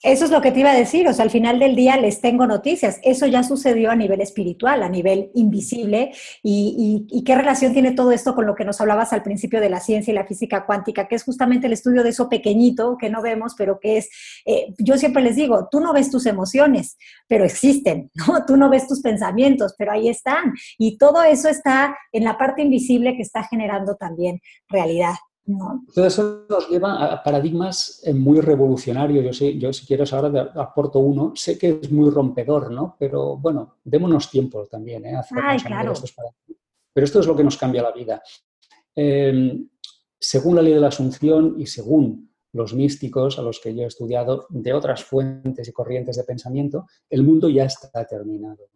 Eso es lo que te iba a decir, o sea, al final del día les tengo noticias. Eso ya sucedió a nivel espiritual, a nivel invisible. ¿Y, qué relación tiene todo esto con lo que nos hablabas al principio de la ciencia y la física cuántica, que es justamente el estudio de eso pequeñito que no vemos, pero que es, eh, yo siempre les digo, tú no ves tus emociones, pero existen, *laughs* ¿no? Tú no ves tus pensamientos, pero ahí están. Y todo eso está en la parte invisible que está generando también realidad. Todo eso nos lleva a paradigmas eh, muy revolucionarios. Yo, sé, yo si quieres ahora aporto uno. Sé que es muy rompedor, ¿no? Pero bueno, démonos tiempo también, ¿eh? Ay, claro. Pero esto es lo que nos cambia la vida. Em, según la ley de la asunción y según los místicos a los que yo he estudiado de otras fuentes y corrientes de pensamiento, el mundo ya está terminado.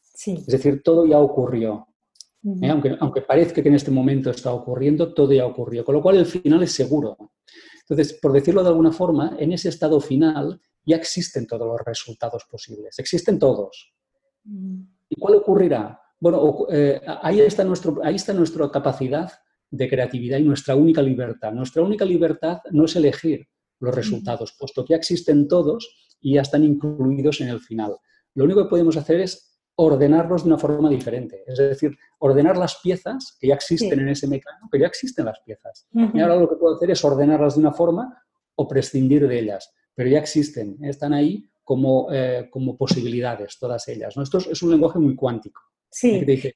Sí. Es decir, todo ya ocurrió. ¿Eh? aunque, aunque parezca que en este momento está ocurriendo, todo ya ocurrió, con lo cual el final es seguro. Entonces, por decirlo de alguna forma, en ese estado final ya existen todos los resultados posibles, existen todos. ¿Y cuál ocurrirá? Bueno, eh, ahí, está nuestro, ahí está nuestra capacidad de creatividad y nuestra única libertad. Nuestra única libertad no es elegir los resultados, puesto que ya existen todos y ya están incluidos en el final. Lo único que podemos hacer es ordenarlos de una forma diferente. Es decir, ordenar las piezas que ya existen en ese mecanismo, que ya existen las piezas. Y ahora lo que puedo hacer es ordenarlas de una forma o prescindir de ellas, pero ya existen, están ahí como, eh, como posibilidades, todas ellas. ¿no? Esto es, un lenguaje muy cuántico. Sí. Que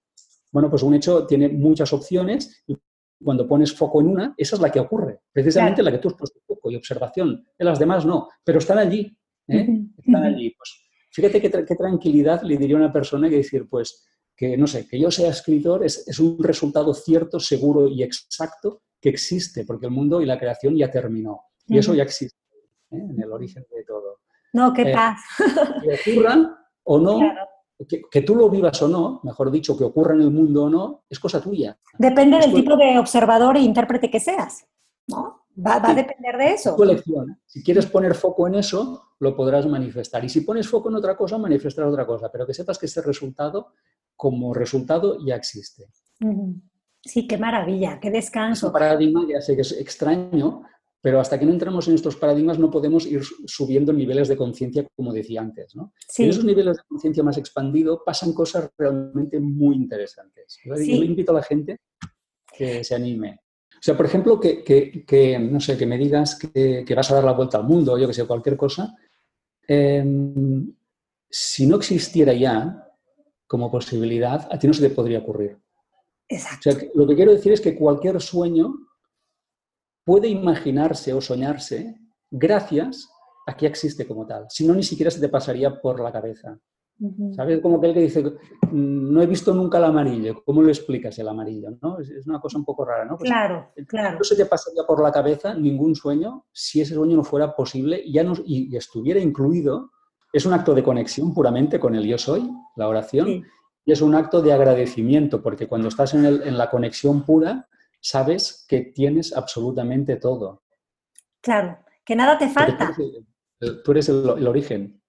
bueno, pues un hecho tiene muchas opciones y cuando pones foco en una, esa es la que ocurre, precisamente la que tú has puesto foco y observación. En las demás no, pero están allí. ¿eh? Están allí. Pues, Fíjate qué, tranquilidad le diría a una persona que decir, pues, que no sé, que yo sea escritor es, un resultado cierto, seguro y exacto que existe, porque el mundo y la creación ya terminó. Y eso ya existe ¿eh? en el origen de todo. No, qué eh, paz. Que ocurran o no, que, tú lo vivas o no, mejor dicho, que ocurra en el mundo o no, es cosa tuya. Depende del tipo de observador e intérprete que seas, ¿no? Va, a depender de eso. Tu elección. Si quieres poner foco en eso, lo podrás manifestar. Y si pones foco en otra cosa, manifestarás otra cosa. Pero que sepas que ese resultado, como resultado, ya existe. Sí, qué maravilla, qué descanso. un paradigma ya sé que es extraño, pero hasta que no entramos en estos paradigmas no podemos ir subiendo niveles de conciencia, como decía antes. ¿no? En esos niveles de conciencia más expandido pasan cosas realmente muy interesantes. Yo, invito a la gente que se anime. O sea, por ejemplo, que, no sé, que me digas que, vas a dar la vuelta al mundo, yo que sé, cualquier cosa, em, si no existiera ya como posibilidad, a ti no se te podría ocurrir. Exacto. O sea, lo que quiero decir es que cualquier sueño puede imaginarse o soñarse gracias a que existe como tal. Si no, ni siquiera se te pasaría por la cabeza. ¿Sabes? Como aquel que dice, mm, no he visto nunca el amarillo, ¿cómo lo explicas el amarillo? ¿no? Es, una cosa un poco rara, ¿no? Pues claro, claro. No se te pasaría por la cabeza ningún sueño si ese sueño no fuera posible ya no, y, estuviera incluido. Es un acto de conexión puramente con el yo soy, la oración, y es un acto de agradecimiento, porque cuando estás en, en la conexión pura, sabes que tienes absolutamente todo. Claro, que nada te falta. Tú eres el, origen.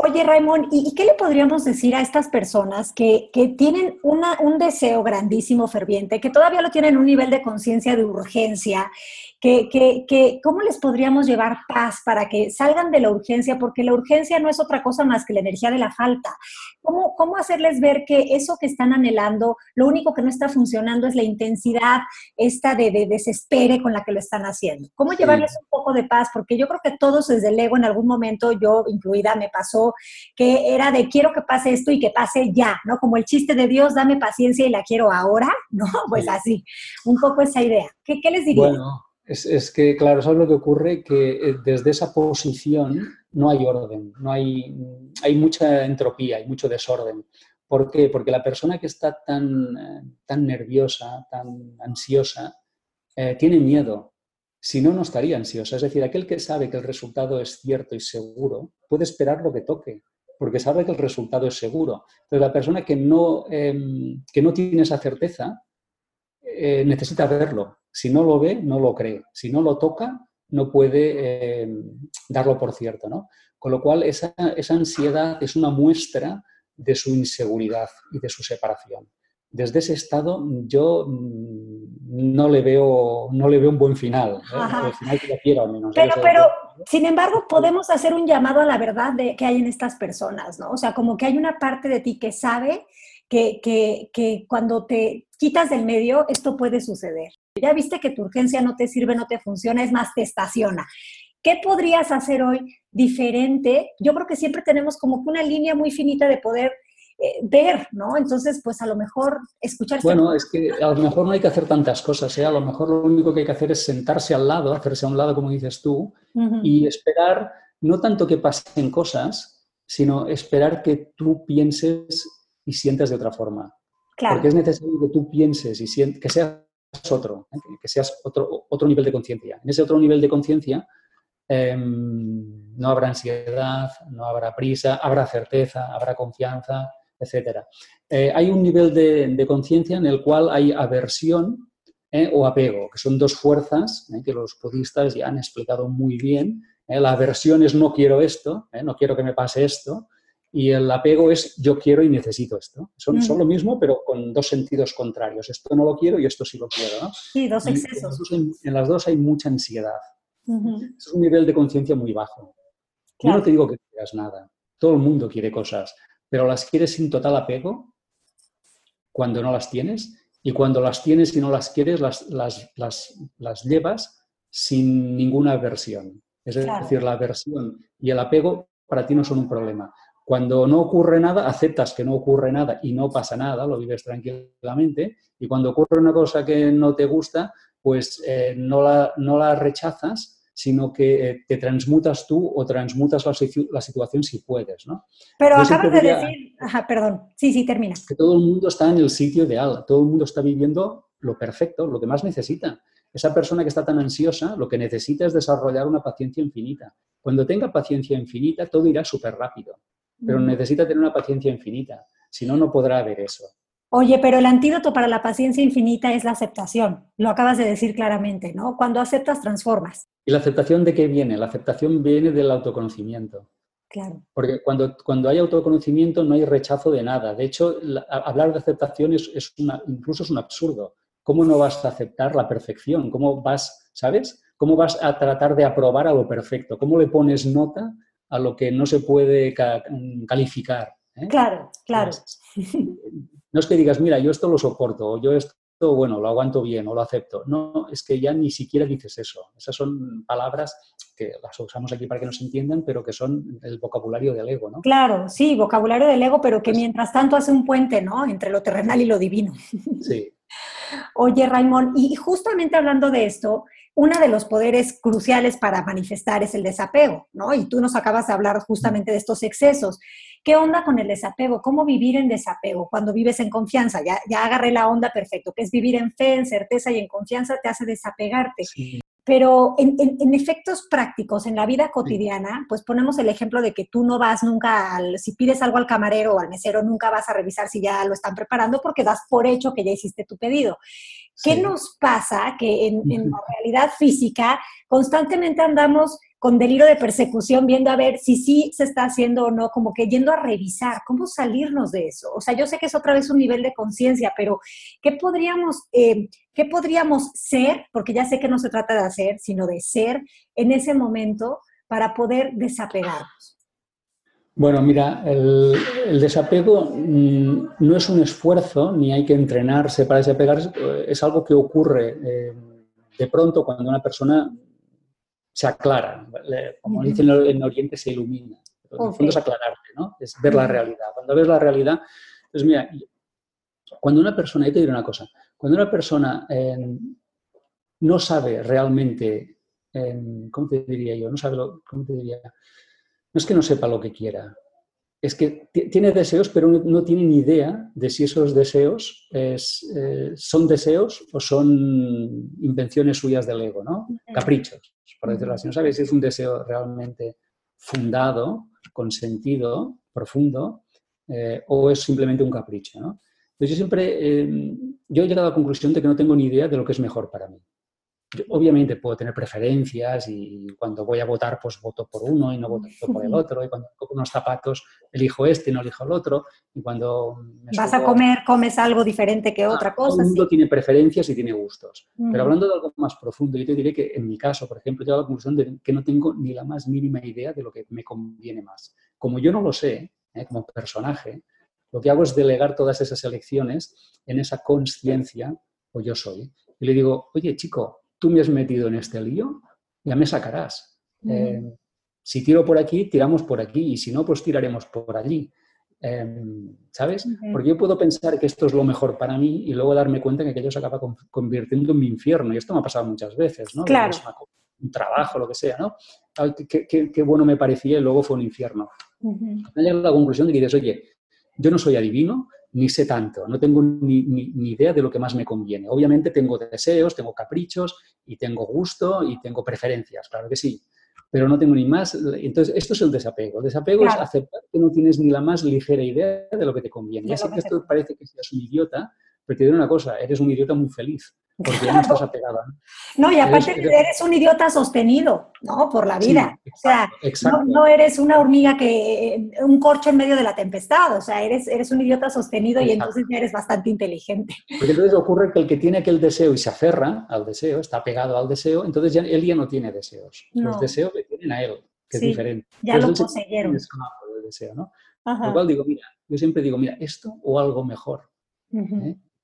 Oye, Raymond, ¿y, qué le podríamos decir a estas personas que, tienen un deseo grandísimo, ferviente, que todavía lo tienen un nivel de conciencia de urgencia que, que, ¿cómo les podríamos llevar paz para que salgan de la urgencia? Porque la urgencia no es otra cosa más que la energía de la falta. ¿Cómo, cómo hacerles ver que eso que están anhelando, lo único que no está funcionando es la intensidad esta de, de desespere con la que lo están haciendo? ¿Cómo llevarles un poco de paz? Porque yo creo que todos desde el ego en algún momento, yo incluida, me pasó que era de quiero que pase esto y que pase ya, ¿no? Como el chiste de Dios, dame paciencia y la quiero ahora, ¿no? *laughs* Pues así, un poco esa idea. ¿Qué, qué les diría? Bueno es, que, claro, ¿sabes lo que ocurre? Que eh, desde esa posición no hay orden, no hay, hay mucha entropía, hay mucho desorden. ¿Por qué? Porque la persona que está tan, eh, tan nerviosa, tan ansiosa, eh, tiene miedo. Si no, no estaría ansiosa. Es decir, aquel que sabe que el resultado es cierto y seguro, puede esperar lo que toque, porque sabe que el resultado es seguro. Pero la persona que no, em, que no tiene esa certeza necesita verlo, si no lo ve, no lo cree. Si no lo toca, no puede eh, darlo por cierto. ¿no? Con lo cual, esa, ansiedad es una muestra de su inseguridad y de su separación. Desde ese estado yo mm, no le veo, no le veo un buen final. ¿eh? El final que quiero, al menos. Pero, pero, Sin embargo, podemos hacer un llamado a la verdad de que hay en estas personas, ¿no? O sea, como que hay una parte de ti que sabe que, que, que cuando te quitas del medio, esto puede suceder. Ya viste que tu urgencia no te sirve, no te funciona, es más, te estaciona. ¿Qué podrías hacer hoy diferente? Yo creo que siempre tenemos como que una línea muy finita de poder eh, ver, ¿no? Entonces, pues a lo mejor escuchar. Bueno, es que a lo mejor no hay que hacer tantas cosas, ¿eh? A lo mejor lo único que hay que hacer es sentarse al lado, hacerse a un lado, como dices tú, y esperar no tanto que pasen cosas, sino esperar que tú pienses y sientas de otra forma. Claro. Porque es necesario que tú pienses y que seas otro, ¿eh? que seas otro, otro nivel de conciencia. En ese otro nivel de conciencia em, no habrá ansiedad, no habrá prisa, habrá certeza, habrá confianza, etc. Eh, hay un nivel de, conciencia en el cual hay aversión eh, o apego, que son dos fuerzas que los budistas ya han explicado muy bien. la aversión es no quiero esto, no quiero que me pase esto, y el apego es yo quiero y necesito esto. Son, son, lo mismo, pero con dos sentidos contrarios. Esto no lo quiero y esto sí lo quiero. ¿no? Sí, dos excesos. En, las dos hay mucha ansiedad. Es un nivel de conciencia muy bajo. Yo no te digo que quieras nada. Todo el mundo quiere cosas, pero las quieres sin total apego cuando no las tienes y cuando las tienes y no las quieres, las, las, las, las llevas sin ninguna aversión. Es decir, la aversión y el apego para ti no son un problema. Cuando no ocurre nada, aceptas que no ocurre nada y no pasa nada, lo vives tranquilamente. Y cuando ocurre una cosa que no te gusta, pues eh, no, la, no la rechazas, sino que eh, te transmutas tú o transmutas la, situación si puedes, ¿no? Pero acabas de decir, ajá, perdón, sí, sí, termina. Que todo el mundo está en el sitio ideal, todo el mundo está viviendo lo perfecto, lo que más necesita. Esa persona que está tan ansiosa, lo que necesita es desarrollar una paciencia infinita. Cuando tenga paciencia infinita, todo irá súper rápido pero necesita tener una paciencia infinita, si no, no podrá haber eso. Oye, pero el antídoto para la paciencia infinita es la aceptación, lo acabas de decir claramente, ¿no? Cuando aceptas, transformas. ¿Y la aceptación de qué viene? La aceptación viene del autoconocimiento. Claro. Porque cuando, cuando hay autoconocimiento no hay rechazo de nada. De hecho, hablar de aceptación es, es una, incluso es un absurdo. ¿Cómo no vas a aceptar la perfección? ¿Cómo vas, sabes? ¿Cómo vas a tratar de aprobar a lo perfecto? ¿Cómo le pones nota a lo que no se puede calificar. ¿eh? Claro, claro. No es que digas, mira, yo esto lo soporto, o yo esto, bueno, lo aguanto bien, o lo acepto. No, es que ya ni siquiera dices eso. Esas son palabras que las usamos aquí para que nos entiendan, pero que son el vocabulario del ego, ¿no? Claro, sí, vocabulario del ego, pero que pues mientras tanto hace un puente, ¿no? Entre lo terrenal y lo divino. Sí. Oye, Raimón, y justamente hablando de esto, uno de los poderes cruciales para manifestar es el desapego, ¿no? Y tú nos acabas de hablar justamente de estos excesos. ¿Qué onda con el desapego? ¿Cómo vivir en desapego cuando vives en confianza? Ya, ya agarré la onda perfecto, que es vivir en fe, en certeza y en confianza te hace desapegarte. Pero en, efectos prácticos, en la vida cotidiana, pues ponemos el ejemplo de que tú no vas nunca, al, si pides algo al camarero o al mesero, nunca vas a revisar si ya lo están preparando porque das por hecho que ya hiciste tu pedido. ¿Qué nos pasa? Que en, la realidad física constantemente andamos con delirio de persecución viendo a ver si sí se está haciendo o no, como que yendo a revisar, cómo salirnos de eso. O sea, yo sé que es otra vez un nivel de conciencia, pero ¿qué podríamos, eh, ¿qué podríamos ser? Porque ya sé que no se trata de hacer, sino de ser en ese momento para poder desapegarnos. Bueno, mira, el, desapego mm, no es un esfuerzo, ni hay que entrenarse para desapegarse, es algo que ocurre eh, de pronto cuando una persona se aclara, como dicen en Oriente, se ilumina. En el fondo es aclararte, ¿no? Es ver la realidad. Cuando ves la realidad, pues mira, cuando una persona, y te diré una cosa, cuando una persona eh, no sabe realmente, eh, ¿cómo te diría yo? No sabe lo, ¿cómo te diría? no es que no sepa lo que quiera, es que tiene deseos, pero no, tiene ni idea de si esos deseos eh, son deseos o son invenciones suyas del ego, ¿no? Caprichos, por decirlo así. No sabe si es un deseo realmente fundado, con sentido profundo, eh, o es simplemente un capricho, ¿no? Entonces yo siempre, em, yo he llegado a la conclusión de que no tengo ni idea de lo que es mejor para mí. Obviamente puedo tener preferencias y cuando voy a votar, pues voto por uno y no voto *laughs* por el otro. Y cuando compro unos zapatos, elijo este y no elijo el otro. Y cuando vas a comer, comes algo diferente que otra cosa. Todo el mundo tiene preferencias y tiene gustos. Pero hablando de algo más profundo, yo te diré que en mi caso, por ejemplo, yo a la conclusión de que no tengo ni la más mínima idea de lo que me conviene más. Como yo no lo sé, ¿eh? como personaje, lo que hago es delegar todas esas elecciones en esa conciencia o yo soy. Y le digo, oye chico, tú me has metido en este lío, ya me sacarás. Eh, si tiro por aquí, tiramos por aquí, y si no, pues tiraremos por allí. Em, ¿Sabes? Porque yo puedo pensar que esto es lo mejor para mí y luego darme cuenta que aquello se acaba convirtiendo en mi infierno. Y esto me ha pasado muchas veces, ¿no? Claro. Un trabajo, lo que sea, ¿no? qué, bueno me parecía y luego fue un infierno. Me llegado a la conclusión de que dices, oye, yo no soy adivino, ni sé tanto, no tengo ni, idea de lo que más me conviene. Obviamente tengo deseos, tengo caprichos y tengo gusto y tengo preferencias, claro que sí, pero no tengo ni más. Entonces, esto es el desapego. El desapego es aceptar que no tienes ni la más ligera idea de lo que te conviene. Ya sé que esto parece que seas un idiota, pero te diré una cosa, eres un idiota muy feliz porque ya no estás apegada. No, y aparte eres, un idiota sostenido, ¿no? Por la vida. o sea, no, eres una hormiga que, un corcho en medio de la tempestad, o sea, eres, eres un idiota sostenido y entonces ya eres bastante inteligente. Porque entonces ocurre que el que tiene aquel deseo y se aferra al deseo, está pegado al deseo, entonces ya, él ya no tiene deseos. Los deseos que tienen a él, que es diferente. Ya lo poseyeron. deseo, ¿no? Lo cual digo, mira, yo siempre digo, mira, esto o algo mejor.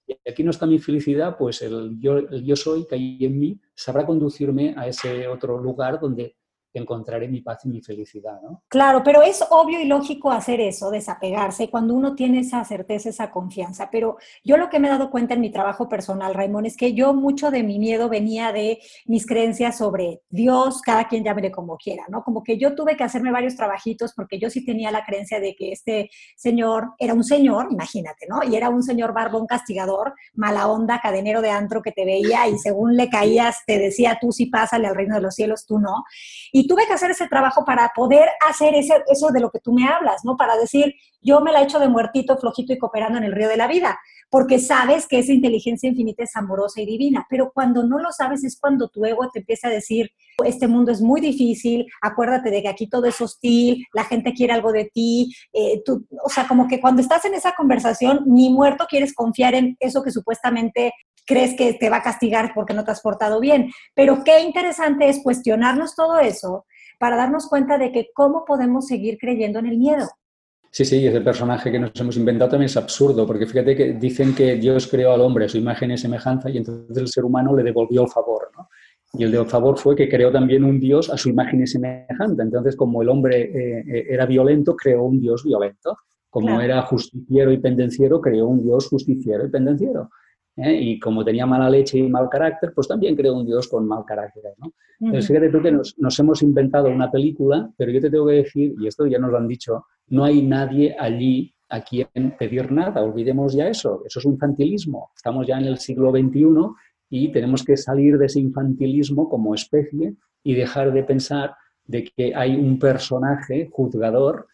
Y aquí no está mi felicidad, pues el yo, el yo soy que hay en mí sabrá conducirme a ese otro lugar donde encontraré mi paz y mi felicidad, ¿no? Claro, pero es obvio y lógico hacer eso, desapegarse, cuando uno tiene esa certeza, esa confianza. Pero yo lo que me he dado cuenta en mi trabajo personal, Raimón, es que yo mucho de mi miedo venía de mis creencias sobre Dios, cada quien llámele como quiera, ¿no? Como que yo tuve que hacerme varios trabajitos porque yo sí tenía la creencia de que este señor era un señor, imagínate, ¿no? Y era un señor barbón castigador, mala onda, cadenero de antro que te veía y según le caías te decía tú sí pásale al reino de los cielos, tú no. Tuve que hacer ese trabajo para poder hacer ese, eso de lo que tú me hablas, ¿no? Para decir, yo me la he hecho de muertito, flojito y cooperando en el río de la vida, porque sabes que esa inteligencia infinita es amorosa y divina, pero cuando no lo sabes es cuando tu ego te empieza a decir, este mundo es muy difícil, acuérdate de que aquí todo es hostil, la gente quiere algo de ti, eh, tú, o sea, como que cuando estás en esa conversación, ni muerto quieres confiar en eso que supuestamente crees que te va a castigar porque no te has portado bien. Pero qué interesante es cuestionarnos todo eso para darnos cuenta de que cómo podemos seguir creyendo en el miedo. Sí, sí, ese personaje que nos hemos inventado también es absurdo, porque fíjate que dicen que Dios creó al hombre a su imagen y semejanza y entonces el ser humano le devolvió el favor, ¿no? Y el de favor fue que creó también un Dios a su imagen y semejanza. Entonces, como el hombre eh, eh, era violento, creó un Dios violento. Como era justiciero y pendenciero, creó un Dios justiciero y pendenciero. ¿Eh? y como tenía mala leche y mal carácter, pues también creó un Dios con mal carácter. ¿no? Entonces, fíjate tú que nos, nos, hemos inventado una película, pero yo te tengo que decir, y esto ya nos lo han dicho, no hay nadie allí a quien pedir nada, olvidemos ya eso, eso es un infantilismo. Estamos ya en el siglo XXI y tenemos que salir de ese infantilismo como especie y dejar de pensar de que hay un personaje juzgador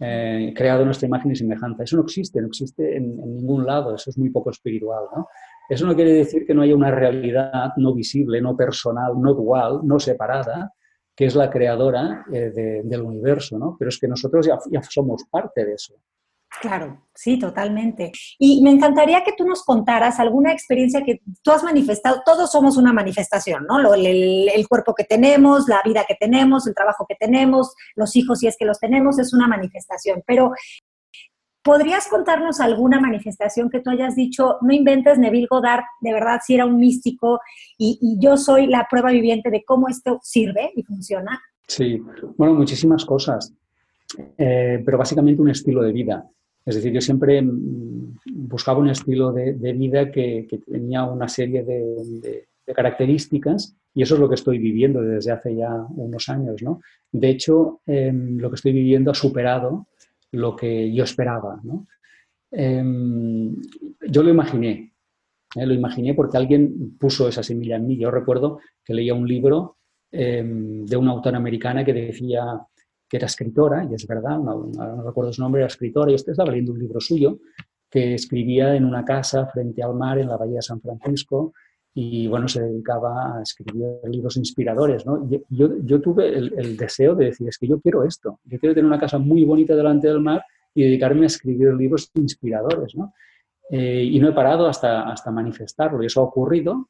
eh, creado nuestra imagen y semejanza. Eso no existe, no existe en, ningún lado, eso es muy poco espiritual. Eso no quiere decir que no haya una realidad no visible, no personal, no dual, no separada, que es la creadora eh, del universo, ¿no? pero es que nosotros ya somos parte de eso. Claro, sí, totalmente. Y me encantaría que tú nos contaras alguna experiencia que tú has manifestado. Todos somos una manifestación, ¿no? El, cuerpo que tenemos, la vida que tenemos, el trabajo que tenemos, los hijos si es que los tenemos, es una manifestación. Pero, ¿podrías contarnos alguna manifestación que tú hayas dicho, no inventes, Neville Goddard, de verdad, si era un místico y, yo soy la prueba viviente de cómo esto sirve y funciona? Sí, bueno, muchísimas cosas. Eh, pero básicamente un estilo de vida. Es decir, yo siempre mm, buscaba un estilo de, vida que, tenía una serie de, características y eso es lo que estoy viviendo desde hace ya unos años. De hecho, em, lo que estoy viviendo ha superado lo que yo esperaba. Em, yo lo imaginé, ¿eh? lo imaginé porque alguien puso esa semilla en mí. Yo recuerdo que leía un libro em, de una autora americana que decía que era escritora, y es verdad, no, recuerdo su nombre, era escritora, y usted estaba leyendo un libro suyo que escribía en una casa frente al mar en la bahía de San Francisco, y bueno, se dedicaba a escribir libros inspiradores, ¿no? yo, yo, tuve el, deseo de decir, es que yo quiero esto, yo quiero tener una casa muy bonita delante del mar y dedicarme a escribir libros inspiradores, ¿no? Eh, y no he parado hasta, hasta manifestarlo, y eso ha ocurrido.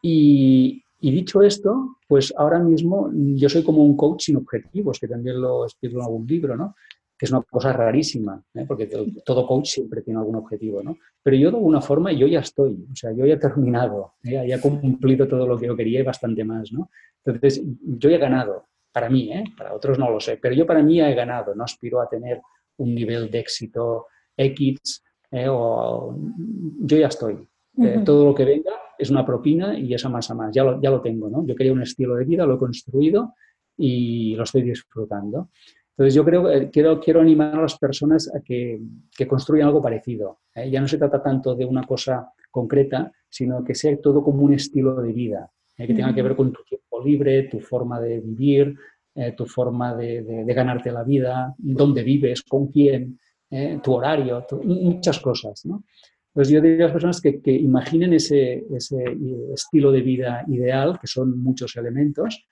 Y, y, dicho esto, pues ahora mismo yo soy como un coach sin objetivos, que también lo explico en algún libro, ¿no? que es una cosa rarísima, ¿eh? porque todo coach siempre tiene algún objetivo, ¿no? Pero yo de alguna forma yo ya estoy, o sea, yo ya he terminado, ¿eh? ya he cumplido todo lo que yo quería y bastante más, ¿no? Entonces, yo he ganado, para mí, ¿eh? para otros no lo sé, pero yo para mí ya he ganado, no aspiro a tener un nivel de éxito X, ¿eh? o yo ya estoy. todo lo que venga es una propina y esa más a más, ya lo, ya lo tengo, ¿no? Yo quería un estilo de vida, lo he construido y lo estoy disfrutando. Entonces yo creo que quiero, quiero animar a las personas a que, que construyan algo parecido. ¿eh? Ya no se trata tanto de una cosa concreta, sino que sea todo como un estilo de vida, ¿eh? que tenga que ver con tu tiempo libre, tu forma de vivir, eh, tu forma de, de, ganarte la vida, dónde vives, con quién, tu horario, muchas cosas. ¿no? Entonces yo diría a las personas que, que imaginen ese, ese estilo de vida ideal, que son muchos elementos,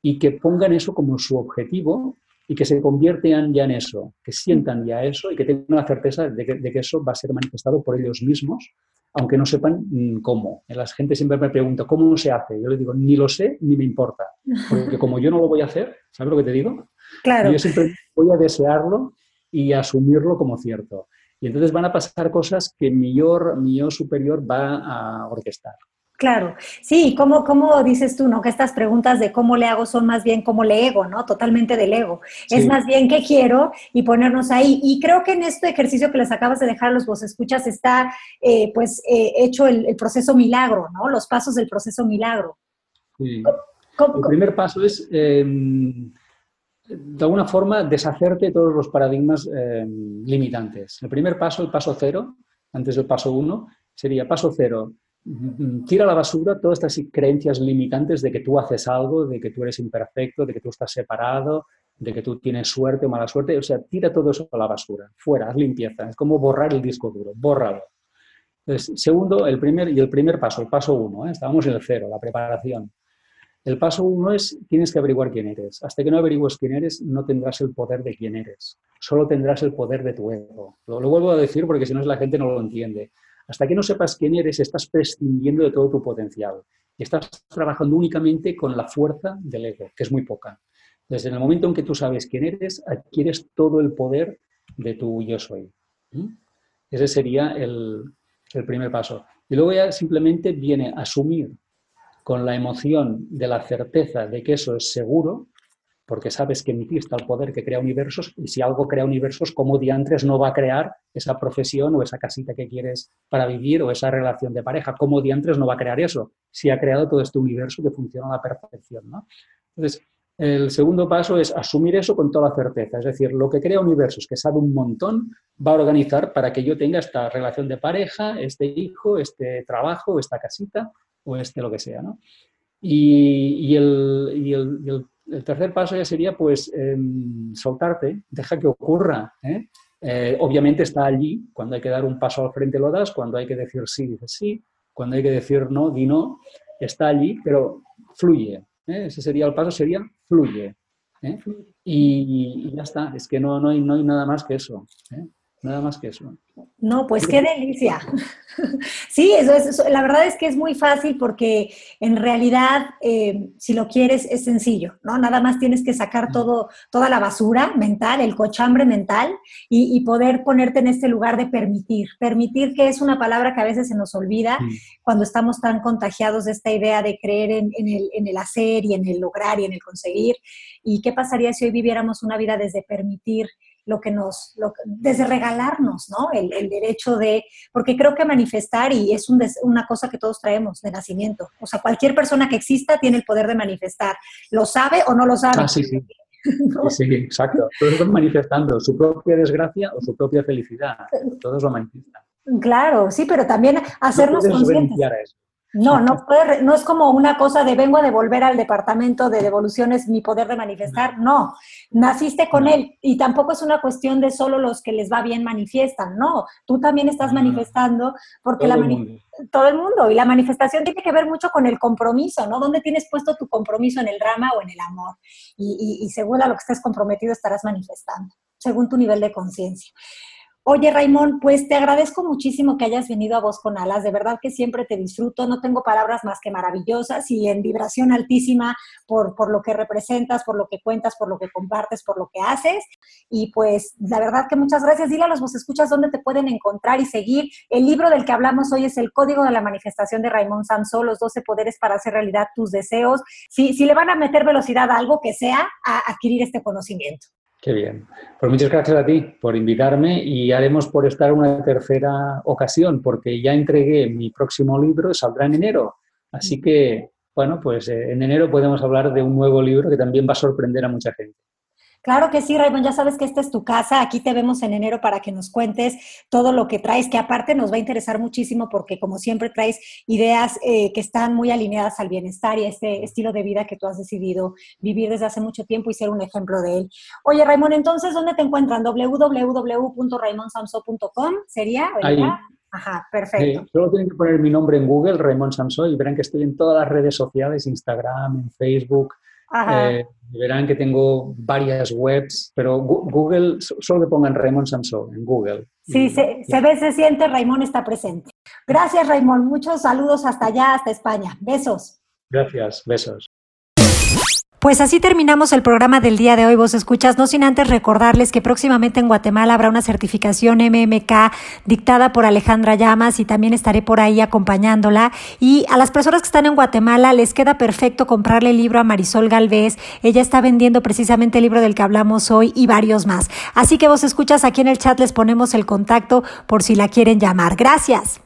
y que pongan eso como su objetivo y que se conviertan ya en eso, que sientan ya eso y que tengan la certeza de que, eso va a ser manifestado por ellos mismos, aunque no sepan mm, cómo. La gente siempre me pregunta, ¿cómo se hace? Yo le digo, ni lo sé ni me importa, porque como yo no lo voy a hacer, ¿sabes lo que te digo? Claro. Yo siempre voy a desearlo y asumirlo como cierto. Y entonces van a pasar cosas que mi yo, mi yo superior va a orquestar. Claro, sí, como, como dices tú, ¿no? Que estas preguntas de cómo le hago son más bien cómo le ego, ¿no? Totalmente del ego. Es más bien qué quiero y ponernos ahí. Y creo que en este ejercicio que les acabas de dejar a los vos escuchas está, eh, pues, eh, hecho el, proceso milagro, ¿no? Los pasos del proceso milagro. Sí. el primer paso es, em, de alguna forma, deshacerte de todos los paradigmas em, limitantes. El primer paso, el paso cero, antes del paso uno, sería paso cero, tira a la basura todas estas creencias limitantes de que tú haces algo, de que tú eres imperfecto, de que tú estás separado, de que tú tienes suerte o mala suerte. O sea, tira todo eso a la basura, fuera, haz limpieza. Es como borrar el disco duro, bórralo. Entonces, segundo, el primer, y el primer paso, el paso uno, ¿eh? estábamos en el cero, la preparación. El paso uno es, tienes que averiguar quién eres. Hasta que no averigues quién eres, no tendrás el poder de quién eres. Solo tendrás el poder de tu ego. Lo, lo vuelvo a decir porque si no la gente no lo entiende. Hasta que no sepas quién eres, estás prescindiendo de todo tu potencial. Y estás trabajando únicamente con la fuerza del ego, que es muy poca. Desde el momento en que tú sabes quién eres, adquieres todo el poder de tu yo soy. ¿Mm? Ese sería el, el primer paso. Y luego ya simplemente viene asumir con la emoción de la certeza de que eso es seguro, porque sabes que en ti está el poder que crea universos y si algo crea universos, ¿cómo diantres no va a crear esa profesión o esa casita que quieres para vivir o esa relación de pareja? ¿Cómo diantres no va a crear eso si ha creado todo este universo que funciona a la perfección? Entonces, el segundo paso es asumir eso con toda la certeza, es decir, lo que crea universos, que sabe un montón, va a organizar para que yo tenga esta relación de pareja, este hijo, este trabajo, esta casita o este lo que sea. ¿no? Y, el, y el el tercer paso ya sería, pues, em, soltarte, deja que ocurra. ¿eh? ¿eh? obviamente está allí, cuando hay que dar un paso al frente lo das, cuando hay que decir sí, dices sí, cuando hay que decir no, di no, está allí, pero fluye. ¿eh? Ese sería el paso, sería fluye. ¿eh? Y, ya está, es que no, no, hay, no hay nada más que eso. Nada más que eso. No, pues qué delicia. *laughs* Sí, eso es, la verdad es que es muy fácil porque en realidad, eh, si lo quieres, es sencillo, ¿no? Nada más tienes que sacar todo, toda la basura mental, el cochambre mental y, poder ponerte en este lugar de permitir. Permitir que es una palabra que a veces se nos olvida cuando estamos tan contagiados de esta idea de creer en, el, en el hacer y en el lograr y en el conseguir. ¿Y qué pasaría si hoy viviéramos una vida desde permitir? Lo que nos, desde regalarnos, ¿no? El, derecho de, porque creo que manifestar, y es una cosa que todos traemos de nacimiento, o sea, cualquier persona que exista tiene el poder de manifestar, lo sabe o no lo sabe. Ah, sí, sí. *laughs* Sí, exacto. Todos están manifestando su propia desgracia o su propia felicidad. Todos lo manifestan. Claro, sí, pero también hacernos conscientes. No, no, puede, no es como una cosa de vengo a devolver al departamento de devoluciones mi poder de manifestar. No, naciste con él y tampoco es una cuestión de solo los que les va bien manifiestan. No, tú también estás manifestando porque la todo el mundo y la manifestación tiene que ver mucho con el compromiso, ¿no? ¿Dónde tienes puesto tu compromiso en el drama o en el amor? Y, y según a lo que estés comprometido estarás manifestando, según tu nivel de conciencia. Oye, Raimón, pues te agradezco muchísimo que hayas venido a Voz con Alas. De verdad que siempre te disfruto. No tengo palabras más que maravillosas y en vibración altísima por, por lo que representas, por lo que cuentas, por lo que compartes, por lo que haces. Y pues la verdad que muchas gracias. Dile a los vos escuchas dónde te pueden encontrar y seguir. El libro del que hablamos hoy es El Código de la Manifestación de Raimón Samsó, los 12 poderes para hacer realidad tus deseos. Si, si le van a meter velocidad a algo que sea, a adquirir este conocimiento. Qué bien. Pues muchas gracias a ti por invitarme y haremos por estar una tercera ocasión, porque ya entregué mi próximo libro, saldrá en enero. Así que, bueno, pues eh, en enero podemos hablar de un nuevo libro que también va a sorprender a mucha gente. Claro que sí, Raymond, ya sabes que esta es tu casa, aquí te vemos en enero para que nos cuentes todo lo que traes, que aparte nos va a interesar muchísimo porque como siempre traes ideas eh, que están muy alineadas al bienestar y a este estilo de vida que tú has decidido vivir desde hace mucho tiempo y ser un ejemplo de él. Oye, Raymond, entonces, ¿dónde te encuentran? www.raymonsamso.com sería, ¿verdad? Ajá, perfecto. solo tienen que poner mi nombre en Google, Raymond Samso, y verán que estoy en todas las redes sociales, Instagram, en Facebook, eh, verán que tengo varias webs, pero Google, solo que pongan Raymond Samson en Google. Sí, se, se, ve, se siente, Raymond está presente. Gracias, Raymond. Muchos saludos hasta allá, hasta España. Besos. Gracias, besos. Pues así terminamos el programa del día de hoy, vos escuchas, no sin antes recordarles que próximamente en Guatemala habrá una certificación MMK dictada por Alejandra Llamas y también estaré por ahí acompañándola. Y a las personas que están en Guatemala les queda perfecto comprarle el libro a Marisol Galvez. Ella está vendiendo precisamente el libro del que hablamos hoy y varios más. Así que vos escuchas, aquí en el chat les ponemos el contacto por si la quieren llamar. Gracias.